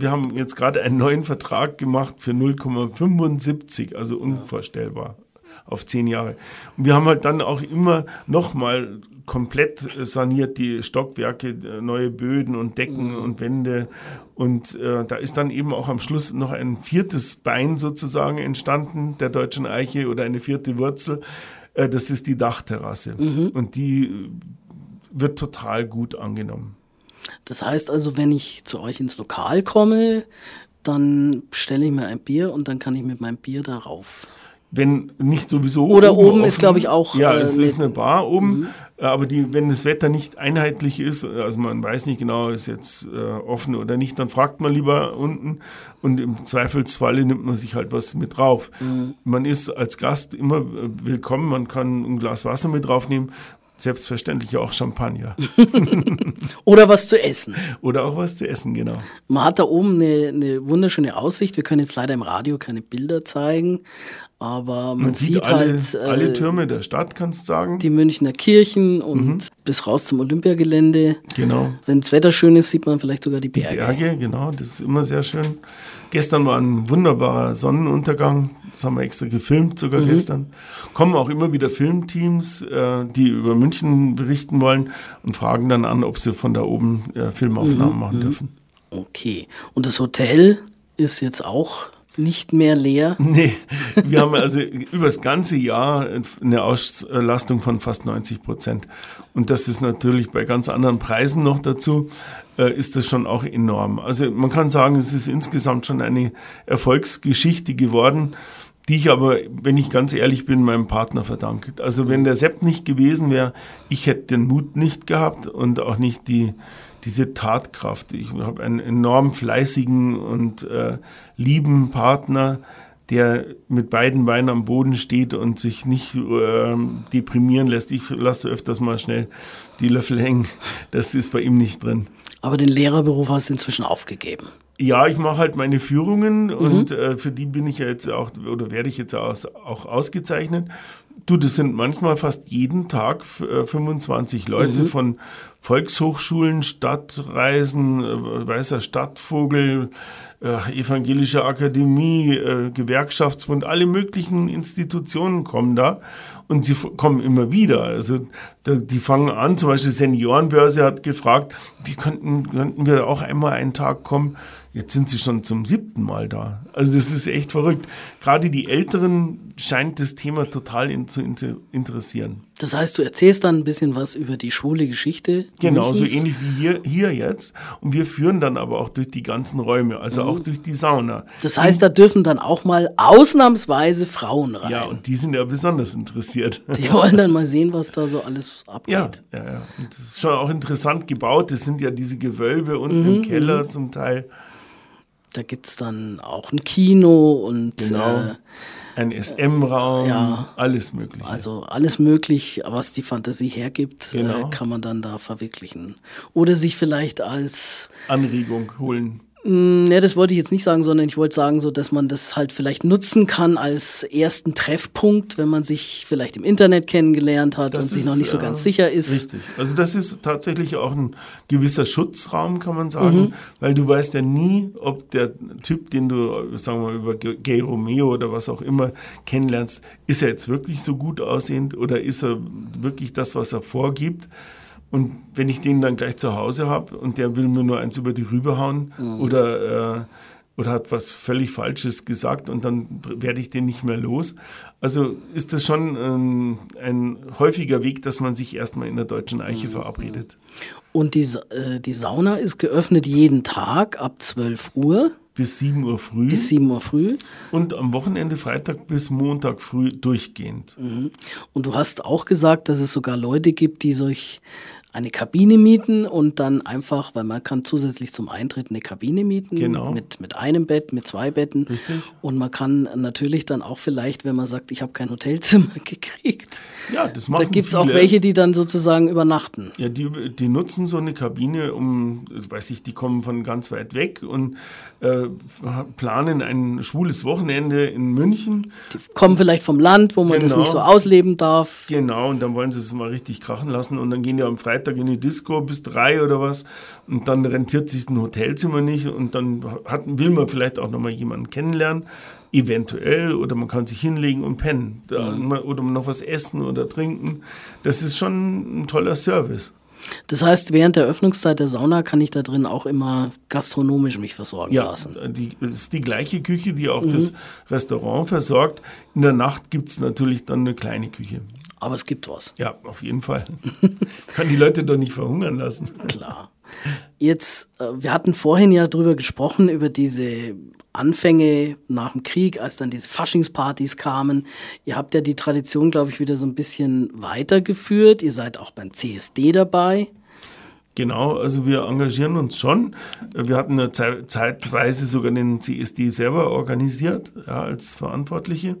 wir haben jetzt gerade einen neuen Vertrag gemacht für 0,75, also unvorstellbar auf zehn Jahre. Und wir haben halt dann auch immer nochmal komplett saniert, die Stockwerke, äh, neue Böden und Decken mhm. und Wände. Und äh, da ist dann eben auch am Schluss noch ein viertes Bein sozusagen entstanden, der deutschen Eiche oder eine vierte Wurzel. Äh, das ist die Dachterrasse. Mhm. Und die wird total gut angenommen. Das heißt also, wenn ich zu euch ins Lokal komme, dann stelle ich mir ein Bier und dann kann ich mit meinem Bier darauf wenn nicht sowieso. Oder oben, oben ist, glaube ich, auch. Ja, äh, es ist eine Bar oben, mhm. Aber die, wenn das Wetter nicht einheitlich ist, also man weiß nicht genau, ist jetzt äh, offen oder nicht, dann fragt man lieber unten und im Zweifelsfalle nimmt man sich halt was mit drauf. Mhm. Man ist als Gast immer äh, willkommen, man kann ein Glas Wasser mit draufnehmen. Selbstverständlich auch Champagner. Oder was zu essen. Oder auch was zu essen, genau. Man hat da oben eine, eine wunderschöne Aussicht. Wir können jetzt leider im Radio keine Bilder zeigen, aber man, man sieht, sieht alle, halt. Äh, alle Türme der Stadt, kannst du sagen. Die Münchner Kirchen und mhm. bis raus zum Olympiagelände. Genau. Wenn das Wetter schön ist, sieht man vielleicht sogar die Berge. Die Berge, genau, das ist immer sehr schön. Gestern war ein wunderbarer Sonnenuntergang. Das haben wir extra gefilmt, sogar mhm. gestern. Kommen auch immer wieder Filmteams, äh, die über München berichten wollen und fragen dann an, ob sie von da oben äh, Filmaufnahmen mhm. machen dürfen. Okay. Und das Hotel ist jetzt auch nicht mehr leer? Nee, wir haben also über das ganze Jahr eine Auslastung von fast 90 Prozent. Und das ist natürlich bei ganz anderen Preisen noch dazu, äh, ist das schon auch enorm. Also man kann sagen, es ist insgesamt schon eine Erfolgsgeschichte geworden, die ich aber, wenn ich ganz ehrlich bin, meinem Partner verdanke. Also wenn der Sepp nicht gewesen wäre, ich hätte den Mut nicht gehabt und auch nicht die diese Tatkraft. Ich habe einen enorm fleißigen und äh, lieben Partner, der mit beiden Beinen am Boden steht und sich nicht äh, deprimieren lässt. Ich lasse öfters mal schnell die Löffel hängen. Das ist bei ihm nicht drin. Aber den Lehrerberuf hast du inzwischen aufgegeben. Ja, ich mache halt meine Führungen mhm. und äh, für die bin ich ja jetzt auch oder werde ich jetzt auch, auch ausgezeichnet. Du, das sind manchmal fast jeden Tag 25 äh, Leute mhm. von Volkshochschulen, Stadtreisen, äh, Weißer Stadtvogel, äh, Evangelische Akademie, äh, Gewerkschaftsbund, alle möglichen Institutionen kommen da und sie kommen immer wieder. Also da, die fangen an, zum Beispiel Seniorenbörse hat gefragt, wie könnten, könnten wir auch einmal einen Tag kommen? Jetzt sind sie schon zum siebten Mal da. Also das ist echt verrückt. Gerade die Älteren scheint das Thema total in, zu inter interessieren. Das heißt, du erzählst dann ein bisschen was über die Schule Geschichte. Genau, so ähnlich wie hier, hier jetzt. Und wir führen dann aber auch durch die ganzen Räume, also mhm. auch durch die Sauna. Das heißt, da dürfen dann auch mal ausnahmsweise Frauen rein. Ja, und die sind ja besonders interessiert. Die wollen dann mal sehen, was da so alles abgeht. Ja, ja, ja. Und das ist schon auch interessant gebaut. Das sind ja diese Gewölbe unten mhm, im Keller mhm. zum Teil. Da gibt es dann auch ein Kino und genau. äh, ein SM-Raum, ja, alles Mögliche. Also alles möglich, was die Fantasie hergibt, äh, genau. äh, kann man dann da verwirklichen. Oder sich vielleicht als Anregung holen. Mm, ja, das wollte ich jetzt nicht sagen, sondern ich wollte sagen, so, dass man das halt vielleicht nutzen kann als ersten Treffpunkt, wenn man sich vielleicht im Internet kennengelernt hat das und sich noch nicht so ganz sicher ist. Richtig. Also das ist tatsächlich auch ein gewisser Schutzraum, kann man sagen, mhm. weil du weißt ja nie, ob der Typ, den du, sagen wir mal, über Gay Romeo oder was auch immer kennenlernst, ist er jetzt wirklich so gut aussehend oder ist er wirklich das, was er vorgibt? Und wenn ich den dann gleich zu Hause habe und der will mir nur eins über die Rübe hauen mhm. oder, äh, oder hat was völlig Falsches gesagt und dann werde ich den nicht mehr los. Also ist das schon ähm, ein häufiger Weg, dass man sich erstmal in der deutschen Eiche mhm. verabredet. Und die, äh, die Sauna ist geöffnet jeden Tag ab 12 Uhr. Bis 7 Uhr früh. Bis 7 Uhr früh. Und am Wochenende Freitag bis Montag früh durchgehend. Mhm. Und du hast auch gesagt, dass es sogar Leute gibt, die sich eine Kabine mieten und dann einfach, weil man kann zusätzlich zum Eintritt eine Kabine mieten Genau. mit, mit einem Bett, mit zwei Betten. Richtig. Und man kann natürlich dann auch vielleicht, wenn man sagt, ich habe kein Hotelzimmer gekriegt, Ja, das da gibt es auch welche, die dann sozusagen übernachten. Ja, die, die nutzen so eine Kabine, um, weiß ich, die kommen von ganz weit weg und äh, planen ein schwules Wochenende in München. Die kommen vielleicht vom Land, wo man das Genau. nicht so ausleben darf. Genau, und dann wollen sie es mal richtig krachen lassen und dann gehen die am Freitag in die Disco bis drei oder was und dann rentiert sich ein Hotelzimmer nicht und dann hat, will man vielleicht auch nochmal jemanden kennenlernen, eventuell, oder man kann sich hinlegen und pennen da, oder noch was essen oder trinken. Das ist schon ein toller Service. Das heißt, während der Öffnungszeit der Sauna kann ich da drin auch immer gastronomisch mich versorgen Ja, lassen. die, das ist die gleiche Küche, die auch das Restaurant versorgt. In der Nacht gibt es natürlich dann eine kleine Küche. Aber es gibt was. Ja, auf jeden Fall. Kann die Leute doch nicht verhungern lassen. Klar. Jetzt, äh, wir hatten vorhin ja drüber gesprochen, über diese Anfänge nach dem Krieg, als dann diese Faschingspartys kamen. Ihr habt ja die Tradition, glaube ich, wieder so ein bisschen weitergeführt. Ihr seid auch beim CSD dabei. Genau, also wir engagieren uns schon. Wir hatten ja zei- zeitweise sogar den CSD selber organisiert, ja, als Verantwortliche.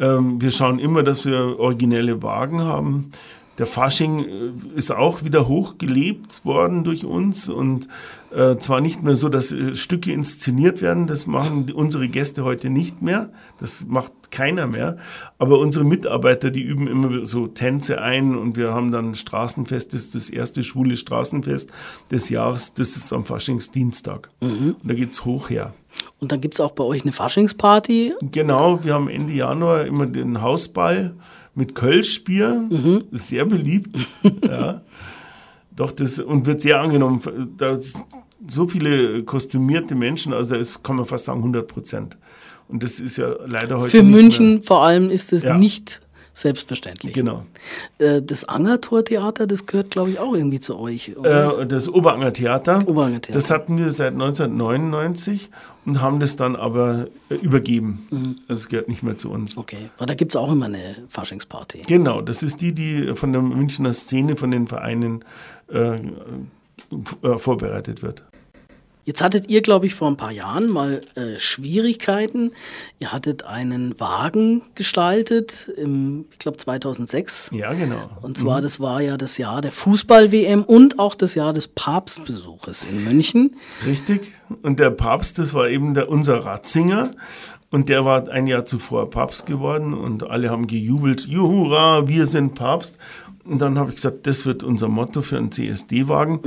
Ähm, wir schauen immer, dass wir originelle Wagen haben. Der Fasching äh, ist auch wieder hochgelebt worden durch uns und äh, zwar nicht mehr so, dass äh, Stücke inszeniert werden, das machen unsere Gäste heute nicht mehr, das macht keiner mehr, aber unsere Mitarbeiter, die üben immer so Tänze ein und wir haben dann Straßenfest, das ist das erste schwule Straßenfest des Jahres, das ist am Faschingsdienstag und da geht's hoch her. Und dann gibt es auch bei euch eine Faschingsparty. Genau, wir haben Ende Januar immer den Hausball mit Kölschbier. Ist sehr beliebt. ja. Doch, das und wird sehr angenommen. Da so viele kostümierte Menschen, also da ist, kann man fast sagen 100 Prozent. Und das ist ja leider heute Für München vor allem ist es Ja. nicht selbstverständlich. Genau. Äh, Das Angertor-Theater, das gehört, glaube ich, auch irgendwie zu euch. Äh, das Oberanger Theater. Oberanger Theater. Das hatten wir seit 1999 und haben das dann aber äh, übergeben. Mhm. Das gehört nicht mehr zu uns. Okay, aber da gibt es auch immer eine Faschingsparty. Genau, das ist die, die von der Münchner Szene, von den Vereinen äh, äh, vorbereitet wird. Jetzt hattet ihr, glaube ich, vor ein paar Jahren mal äh, Schwierigkeiten. Ihr hattet einen Wagen gestaltet, im, ich glaube 2006. Ja, genau. Und zwar, das war ja das Jahr der Fußball-WM und auch das Jahr des Papstbesuches in München. Richtig. Und der Papst, das war eben der, unser Ratzinger. Und der war ein Jahr zuvor Papst geworden und alle haben gejubelt, Juhura, wir sind Papst. Und dann habe ich gesagt, das wird unser Motto für einen CSD-Wagen.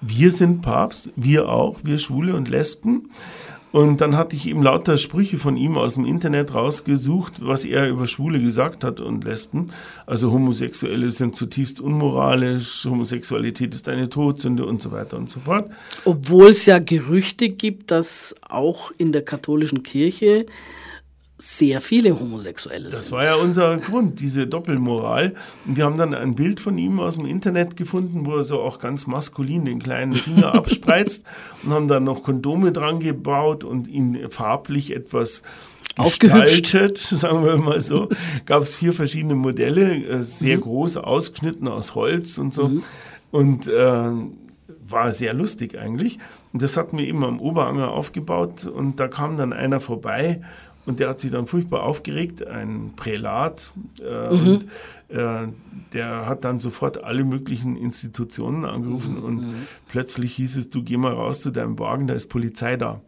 Wir sind Papst, wir auch, wir Schwule und Lesben. Und dann hatte ich eben lauter Sprüche von ihm aus dem Internet rausgesucht, was er über Schwule gesagt hat und Lesben. Also Homosexuelle sind zutiefst unmoralisch, Homosexualität ist eine Todsünde und so weiter und so fort. Obwohl es ja Gerüchte gibt, dass auch in der katholischen Kirche sehr viele Homosexuelle Das sind. war ja unser Grund, diese Doppelmoral. Und wir haben dann ein Bild von ihm aus dem Internet gefunden, wo er so auch ganz maskulin den kleinen Finger abspreizt und haben dann noch Kondome dran gebaut und ihn farblich etwas Aufgehübscht. sagen wir mal so. Gab es vier verschiedene Modelle, äh, sehr groß, ausgeschnitten aus Holz und so. Und äh, war sehr lustig eigentlich. Und das hatten wir eben am Oberanger aufgebaut und da kam dann einer vorbei und der hat sich dann furchtbar aufgeregt, ein Prälat. Äh, und, äh, der hat dann sofort alle möglichen Institutionen angerufen und plötzlich hieß es, du geh mal raus zu deinem Wagen, da ist Polizei da.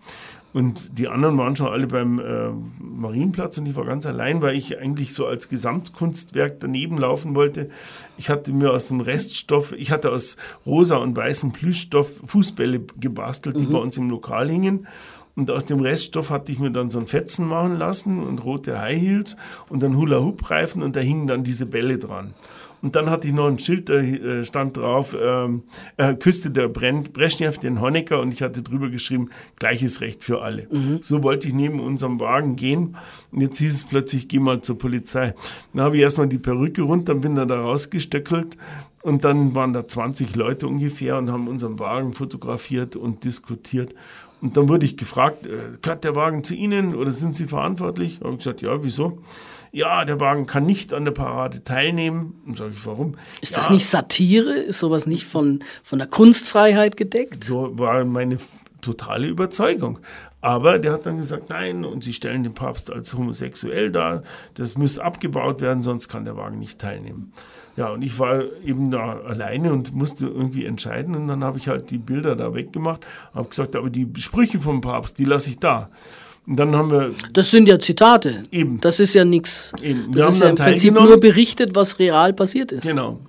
Und die anderen waren schon alle beim äh, Marienplatz und ich war ganz allein, weil ich eigentlich so als Gesamtkunstwerk daneben laufen wollte. Ich hatte mir aus dem Reststoff, ich hatte aus rosa und weißem Plüschstoff Fußbälle gebastelt, die bei uns im Lokal hingen. Und aus dem Reststoff hatte ich mir dann so ein Fetzen machen lassen und rote High Heels und dann Hula-Hoop-Reifen und da hingen dann diese Bälle dran. Und dann hatte ich noch ein Schild, da äh, stand drauf, ähm, äh, Küste der Brezhnev, den Honecker, und ich hatte drüber geschrieben, gleiches Recht für alle. So wollte ich neben unserem Wagen gehen. Und jetzt hieß es plötzlich, geh mal zur Polizei. Dann habe ich erstmal die Perücke runter, bin dann da rausgestöckelt Und dann waren da 20 Leute ungefähr und haben unseren Wagen fotografiert und diskutiert. Und dann wurde ich gefragt, äh, gehört der Wagen zu Ihnen oder sind Sie verantwortlich? Habe ich gesagt, ja, wieso? Ja, der Wagen kann nicht an der Parade teilnehmen. Und sage ich, warum? Ist ja, das nicht Satire? Ist sowas nicht von, von der Kunstfreiheit gedeckt? So war meine totale Überzeugung. Aber der hat dann gesagt, nein, und sie stellen den Papst als homosexuell dar. Das muss abgebaut werden, sonst kann der Wagen nicht teilnehmen. Ja, und ich war eben da alleine und musste irgendwie entscheiden. Und dann habe ich halt die Bilder da weggemacht, habe gesagt, aber die Sprüche vom Papst, die lasse ich da. Und dann haben wir. Das sind ja Zitate. Eben. Das ist ja nichts. Eben. Wir Das haben ist ja dann im Prinzip nur berichtet, was real passiert ist. Genau.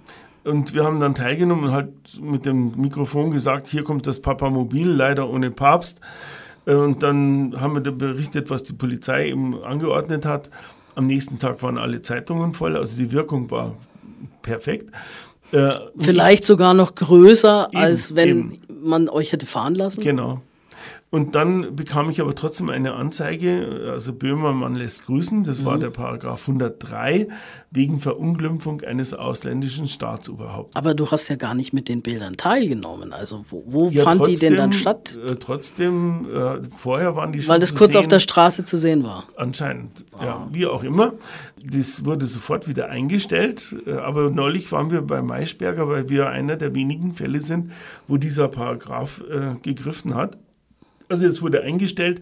Und wir haben dann teilgenommen und halt mit dem Mikrofon gesagt, hier kommt das Papamobil, leider ohne Papst. Äh, Und dann haben wir da berichtet, was die Polizei eben angeordnet hat. Am nächsten Tag waren alle Zeitungen voll, also die Wirkung war perfekt. Äh, Vielleicht sogar noch größer, Eben, als wenn eben. man euch hätte fahren lassen. Genau. Und dann bekam ich aber trotzdem eine Anzeige, also Böhmermann lässt grüßen, das Mhm. war der Paragraph 103, wegen Verunglimpfung eines ausländischen Staatsoberhaupts. Aber du hast ja gar nicht mit den Bildern teilgenommen. Also wo, wo Ja, fand die denn dann trotzdem, statt? Äh, trotzdem, äh, vorher waren die schon Weil das zu kurz auf sehen. der Straße zu sehen war. Anscheinend, ja, wie auch immer. Das wurde sofort wieder eingestellt. äh, Aber neulich waren wir bei Maischberger, weil wir einer der wenigen Fälle sind, wo dieser Paragraph äh, gegriffen hat. Also jetzt wurde eingestellt,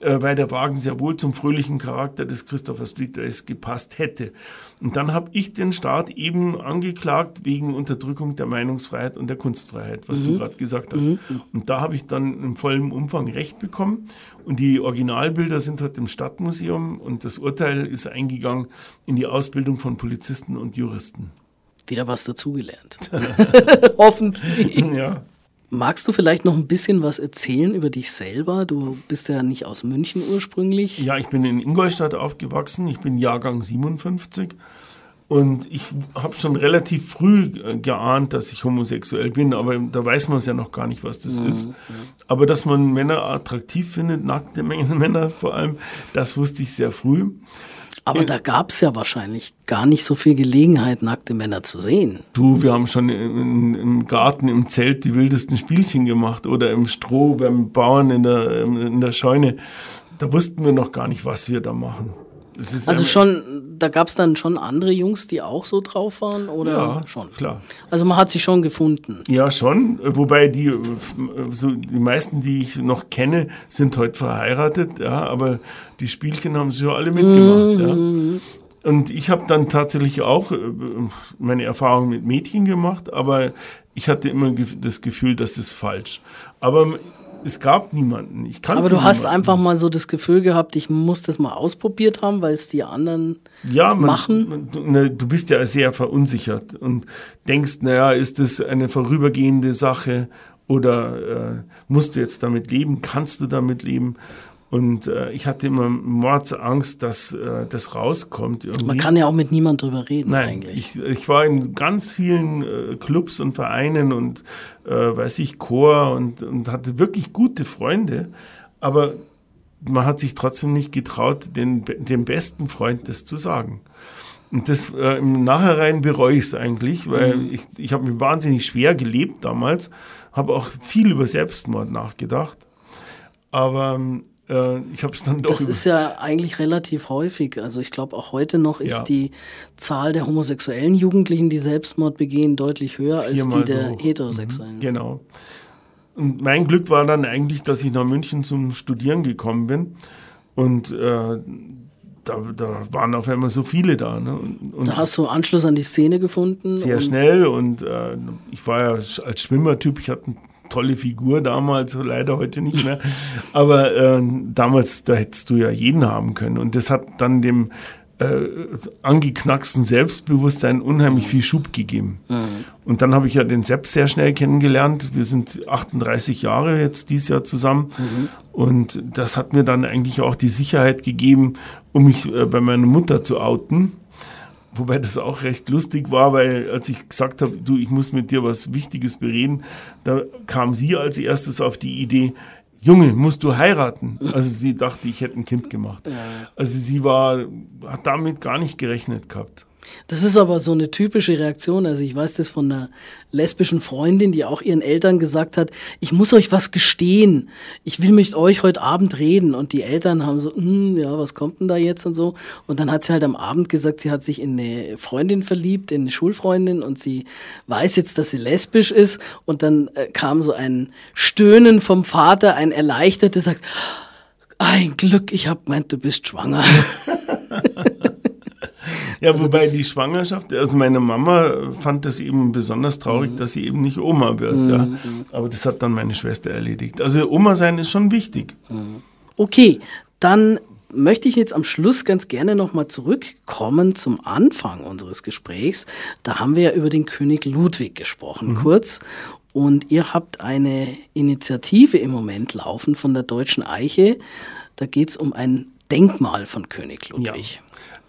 äh, weil der Wagen sehr wohl zum fröhlichen Charakter des Christopher Street Race gepasst hätte. Und dann habe ich den Staat eben angeklagt wegen Unterdrückung der Meinungsfreiheit und der Kunstfreiheit, was du gerade gesagt hast. Und da habe ich dann im vollen Umfang Recht bekommen. Und die Originalbilder sind heute im Stadtmuseum und das Urteil ist eingegangen in die Ausbildung von Polizisten und Juristen. Wieder was dazugelernt. Hoffentlich. Ja. Magst du vielleicht noch ein bisschen was erzählen über dich selber? Du bist ja nicht aus München ursprünglich. Ja, ich bin in Ingolstadt aufgewachsen. Ich bin Jahrgang 57. Und ich habe schon relativ früh äh, geahnt, dass ich homosexuell bin, aber da weiß man es ja noch gar nicht, was das ist. Aber dass man Männer attraktiv findet, nackte Männer vor allem, das wusste ich sehr früh. Aber da gab es ja wahrscheinlich gar nicht so viel Gelegenheit, nackte Männer zu sehen. Du, wir haben schon im, im Garten, im Zelt die wildesten Spielchen gemacht oder im Stroh beim Bauern in der, in der Scheune. Da wussten wir noch gar nicht, was wir da machen. Also schon, da gab es dann schon andere Jungs, die auch so drauf waren, oder Ja, schon? klar. Also man hat sich schon gefunden. Ja, schon. Wobei die, so die meisten, die ich noch kenne, sind heute verheiratet, ja, aber die Spielchen haben sie ja alle mitgemacht. Ja. Und ich habe dann tatsächlich auch äh, meine Erfahrung mit Mädchen gemacht, aber ich hatte immer das Gefühl, das ist falsch. Aber es gab niemanden. Ich kannte Aber du hast niemanden. einfach mal so das Gefühl gehabt, ich muss das mal ausprobiert haben, weil es die anderen ja, man, machen. Man, du, ne, du bist ja sehr verunsichert und denkst, naja, ist das eine vorübergehende Sache oder äh, musst du jetzt damit leben? Kannst du damit leben? Und äh, ich hatte immer Mordsangst, dass äh, das rauskommt. Irgendwie. Man kann ja auch mit niemand drüber reden Nein, eigentlich. ich, ich war in ganz vielen äh, Clubs und Vereinen und äh, weiß ich, Chor und, und hatte wirklich gute Freunde, aber man hat sich trotzdem nicht getraut, den, dem besten Freund das zu sagen. Und das äh, im Nachhinein bereue ich es eigentlich, weil ich, ich habe mir wahnsinnig schwer gelebt damals, habe auch viel über Selbstmord nachgedacht, aber äh, ich habe es dann doch Das ist ja eigentlich relativ häufig. Also ich glaube, auch heute noch ist Ja. die Zahl der homosexuellen Jugendlichen, die Selbstmord begehen, deutlich höher als Viermal die der so heterosexuellen. Genau. Und mein Glück war dann eigentlich, dass ich nach München zum Studieren gekommen bin. Und äh, da, da waren auf einmal so viele da. Ne? Und, und Da hast du Anschluss an die Szene gefunden. sehr schnell. Und äh, ich war ja als Schwimmertyp, ich hatte eine tolle Figur damals, leider heute nicht mehr. Aber äh, damals, da hättest du ja jeden haben können. Und das hat dann dem äh, angeknacksten Selbstbewusstsein unheimlich viel Schub gegeben. Und dann habe ich ja den Sepp sehr schnell kennengelernt. Wir sind 38 Jahre jetzt dieses Jahr zusammen. Und das hat mir dann eigentlich auch die Sicherheit gegeben, um mich äh, bei meiner Mutter zu outen. Wobei das auch recht lustig war, weil als ich gesagt habe, du, ich muss mit dir was Wichtiges bereden, da kam sie als erstes auf die Idee, Junge, musst du heiraten? Also sie dachte, ich hätte ein Kind gemacht. Also sie war, hat damit gar nicht gerechnet gehabt. Das ist aber so eine typische Reaktion. Also ich weiß das von einer lesbischen Freundin, die auch ihren Eltern gesagt hat, ich muss euch was gestehen. Ich will mit euch heute Abend reden. Und die Eltern haben so, hm, ja, was kommt denn da jetzt und so. Und dann hat sie halt am Abend gesagt, sie hat sich in eine Freundin verliebt, in eine Schulfreundin und sie weiß jetzt, dass sie lesbisch ist. Und dann äh, kam so ein Stöhnen vom Vater, ein erleichtertes, sagt, ein Glück, ich hab meint, du bist schwanger. Ja, also wobei die Schwangerschaft, also meine Mama fand das eben besonders traurig, mhm. dass sie eben nicht Oma wird. Mhm. Ja. Aber das hat dann meine Schwester erledigt. Also Oma sein ist schon wichtig. Mhm. Okay, dann möchte ich jetzt am Schluss ganz gerne nochmal zurückkommen zum Anfang unseres Gesprächs. Da haben wir ja über den König Ludwig gesprochen, mhm. kurz. Und ihr habt eine Initiative im Moment laufen von der Deutschen Eiche. Da geht es um ein Denkmal von König Ludwig. Ja.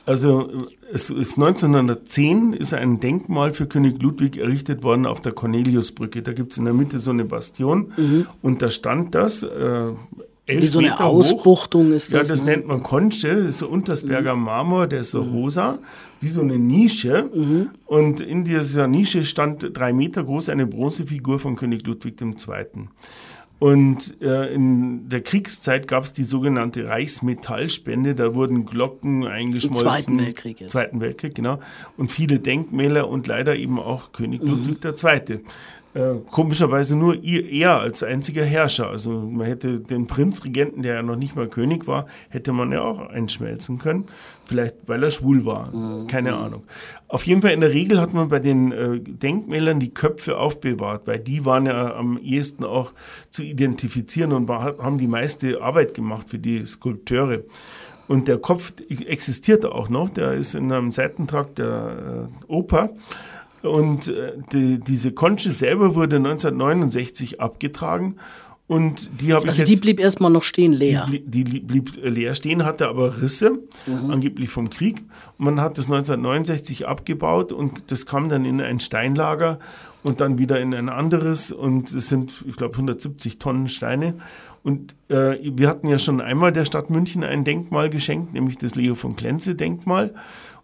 Also es ist 1910 ist ein Denkmal für König Ludwig errichtet worden auf der Corneliusbrücke. Da gibt es in der Mitte so eine Bastion mhm. und da stand das. Äh, Wie so eine Meter Ausbuchtung hoch. ist das. Ja, das ne? nennt man Conche, das ist so Untersberger mhm. Marmor, der ist so mhm. rosa, wie so eine Nische. Mhm. Und in dieser Nische stand drei Meter groß eine Bronzefigur von König Ludwig II. Und äh, in der Kriegszeit gab es die sogenannte Reichsmetallspende. Da wurden Glocken eingeschmolzen. Im Zweiten Weltkrieg. Jetzt. Zweiten Weltkrieg, genau. Und viele Denkmäler und leider eben auch König mhm. Ludwig II. Äh, komischerweise nur er als einziger Herrscher. Also man hätte den Prinzregenten, der ja noch nicht mal König war, hätte man ja auch einschmelzen können. Vielleicht weil er schwul war. Mhm. Keine Ahnung. Auf jeden Fall in der Regel hat man bei den äh, Denkmälern die Köpfe aufbewahrt, weil die waren ja am ehesten auch zu identifizieren und war, haben die meiste Arbeit gemacht für die Skulpteure. Und der Kopf existierte auch noch, der ist in einem Seitentrakt der äh, Oper. Und äh, die, diese Conche selber wurde 1969 abgetragen. Und die habe also ich jetzt, die blieb erstmal noch stehen leer. Die, die, die, blieb leer stehen, hatte aber Risse, mhm. angeblich vom Krieg. Und man hat das 1969 abgebaut und das kam dann in ein Steinlager und dann wieder in ein anderes. Und es sind, ich glaube, 170 Tonnen Steine. Und äh, wir hatten ja schon einmal der Stadt München ein Denkmal geschenkt, nämlich das Leo von Klenze Denkmal.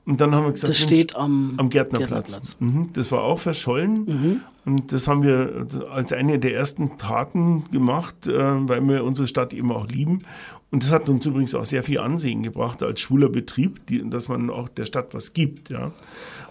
Und dann haben wir gesagt, das steht am, am Gärtnerplatz. Gärtnerplatz. Mhm, das war auch verschollen. Mhm. Und das haben wir als eine der ersten Taten gemacht, äh, weil wir unsere Stadt eben auch lieben. Und das hat uns übrigens auch sehr viel Ansehen gebracht als schwuler Betrieb, die, dass man auch der Stadt was gibt. Ja.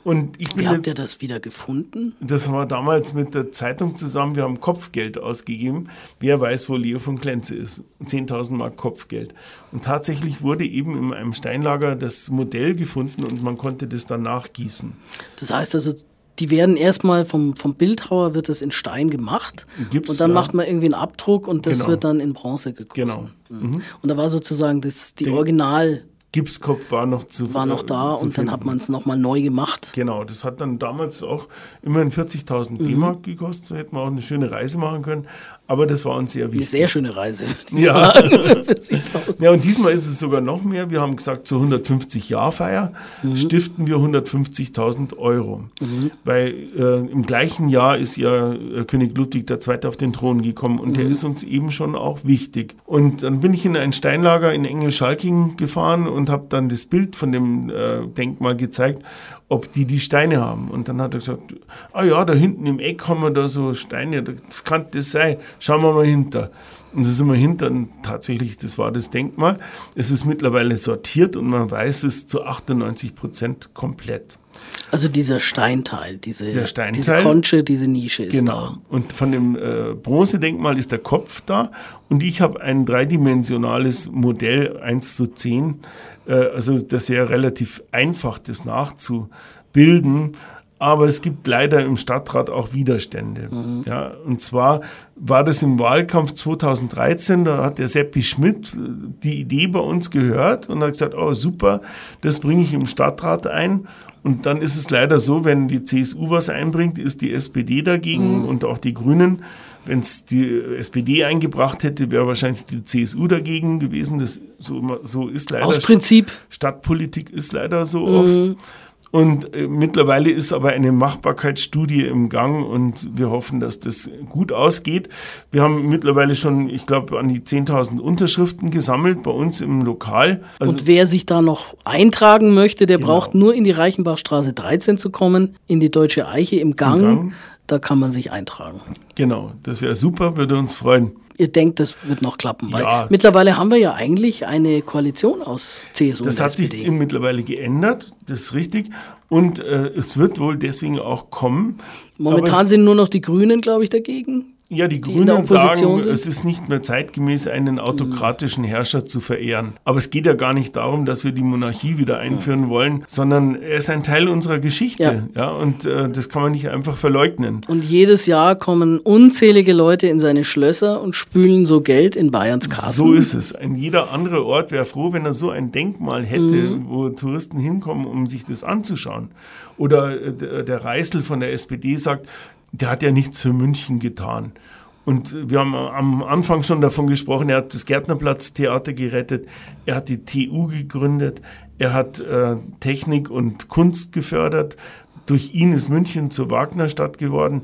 Und ich bin Wie habt ihr das wieder gefunden? Das war damals mit der Zeitung zusammen. Wir haben Kopfgeld ausgegeben. Wer weiß, wo Leo von Klenze ist? 10.000 Mark Kopfgeld. Und tatsächlich wurde eben in einem Steinlager das Modell gefunden und man konnte das dann nachgießen. Das heißt also, die werden erstmal vom, vom Bildhauer wird das in Stein gemacht Gibt's, und dann ja. macht man irgendwie einen Abdruck und das genau. wird dann in Bronze gegossen. Genau. Mhm. Und da war sozusagen das, die Original Gipskopf war noch zu War noch da und finden. dann hat man es nochmal neu gemacht. Genau, das hat dann damals auch immerhin 40.000 mhm. D-Mark gekostet. Da hätten wir auch eine schöne Reise machen können. Aber das war uns sehr wichtig. Eine sehr schöne Reise. Ja. ja, und diesmal ist es sogar noch mehr. Wir haben gesagt, zur 150-Jahr-Feier mhm. stiften wir 150.000 Euro. Mhm. Weil äh, im gleichen Jahr ist ja äh, König Ludwig II. auf den Thron gekommen und mhm. der ist uns eben schon auch wichtig. Und dann bin ich in ein Steinlager in Engelschalking gefahren und habe dann das Bild von dem äh, Denkmal gezeigt ob die die Steine haben. Und dann hat er gesagt, ah ja, da hinten im Eck haben wir da so Steine, das kann das sein, schauen wir mal hinter. Und da sind wir hinter und tatsächlich, das war das Denkmal. Es ist mittlerweile sortiert und man weiß es zu 98 Prozent komplett. Also dieser Steinteil, diese, Steinteil, diese Konche, diese Nische ist genau. da. Und von dem äh, Bronzedenkmal ist der Kopf da und ich habe ein dreidimensionales Modell 1 zu 10 äh, also das ist ja relativ einfach, das nachzubilden. Aber es gibt leider im Stadtrat auch Widerstände. Mhm. Ja, und zwar war das im Wahlkampf 2013, da hat der Seppi Schmidt äh, die Idee bei uns gehört und hat gesagt, oh super, das bringe ich im Stadtrat ein. Und dann ist es leider so, wenn die CSU was einbringt, ist die SPD dagegen mhm. und auch die Grünen. Wenn es die SPD eingebracht hätte, wäre wahrscheinlich die CSU dagegen gewesen. Das so, so ist leider. Aus Prinzip. Stadtpolitik ist leider so mhm. oft. Und äh, mittlerweile ist aber eine Machbarkeitsstudie im Gang und wir hoffen, dass das gut ausgeht. Wir haben mittlerweile schon, ich glaube, an die 10.000 Unterschriften gesammelt bei uns im Lokal. Also und wer sich da noch eintragen möchte, der genau. braucht nur in die Reichenbachstraße 13 zu kommen, in die Deutsche Eiche im Gang. Im Gang. Da kann man sich eintragen. Genau, das wäre super, würde uns freuen ihr denkt, das wird noch klappen. Weil ja. mittlerweile haben wir ja eigentlich eine Koalition aus CSU das und hat SPD. sich mittlerweile geändert, das ist richtig. Und äh, es wird wohl deswegen auch kommen. Momentan sind nur noch die Grünen, glaube ich, dagegen. Ja, die, die Grünen sagen, sind. es ist nicht mehr zeitgemäß, einen autokratischen Herrscher zu verehren. Aber es geht ja gar nicht darum, dass wir die Monarchie wieder einführen ja. wollen, sondern er ist ein Teil unserer Geschichte. Ja. ja und äh, das kann man nicht einfach verleugnen. Und jedes Jahr kommen unzählige Leute in seine Schlösser und spülen so Geld in Bayerns Kassen. So ist es. Ein jeder andere Ort wäre froh, wenn er so ein Denkmal hätte, mhm. wo Touristen hinkommen, um sich das anzuschauen. Oder äh, der Reißel von der SPD sagt, der hat ja nichts für München getan. Und wir haben am Anfang schon davon gesprochen, er hat das Gärtnerplatztheater gerettet, er hat die TU gegründet, er hat äh, Technik und Kunst gefördert. Durch ihn ist München zur Wagnerstadt geworden.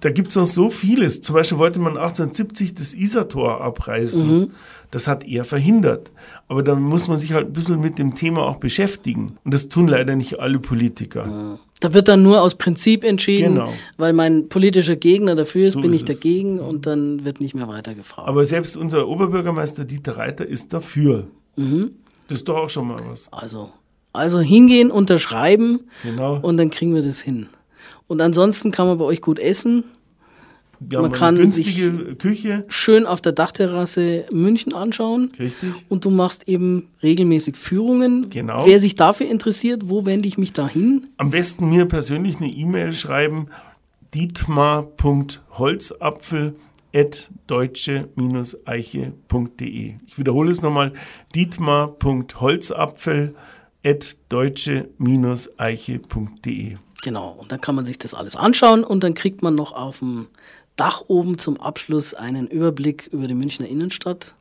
Da gibt es noch so vieles. Zum Beispiel wollte man 1870 das Isartor abreißen. Mhm. Das hat er verhindert. Aber da muss man sich halt ein bisschen mit dem Thema auch beschäftigen. Und das tun leider nicht alle Politiker. Mhm. Da wird dann nur aus Prinzip entschieden, genau. weil mein politischer Gegner dafür ist, so bin ist ich dagegen und dann wird nicht mehr weiter gefragt. Aber selbst unser Oberbürgermeister Dieter Reiter ist dafür. Mhm. Das ist doch auch schon mal was. Also, also hingehen, unterschreiben genau. und dann kriegen wir das hin. Und ansonsten kann man bei euch gut essen. Wir man kann günstige Küche. schön auf der Dachterrasse München anschauen. Richtig. Und du machst eben regelmäßig Führungen. Genau. Wer sich dafür interessiert, wo wende ich mich da hin? Am besten mir persönlich eine E-Mail schreiben. dietmar.holzapfel deutsche-eiche.de. Ich wiederhole es nochmal, dietmar.holzapfel deutsche-eiche.de. Genau, und dann kann man sich das alles anschauen und dann kriegt man noch auf dem Dach oben zum Abschluss einen Überblick über die Münchner Innenstadt.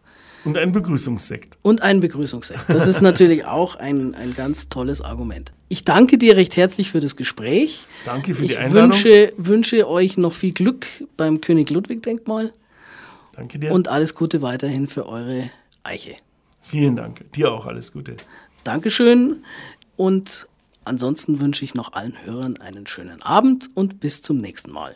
Und einen Begrüßungssekt. Und einen Begrüßungssekt. Das ist natürlich auch ein, ein ganz tolles Argument. Ich danke dir recht herzlich für das Gespräch. Danke für ich die Einladung. Ich wünsche, wünsche euch noch viel Glück beim König Ludwig Denkmal. Danke dir. Und alles Gute weiterhin für eure Eiche. Vielen Dank. Dir auch alles Gute. Dankeschön. Und ansonsten wünsche ich noch allen Hörern einen schönen Abend und bis zum nächsten Mal.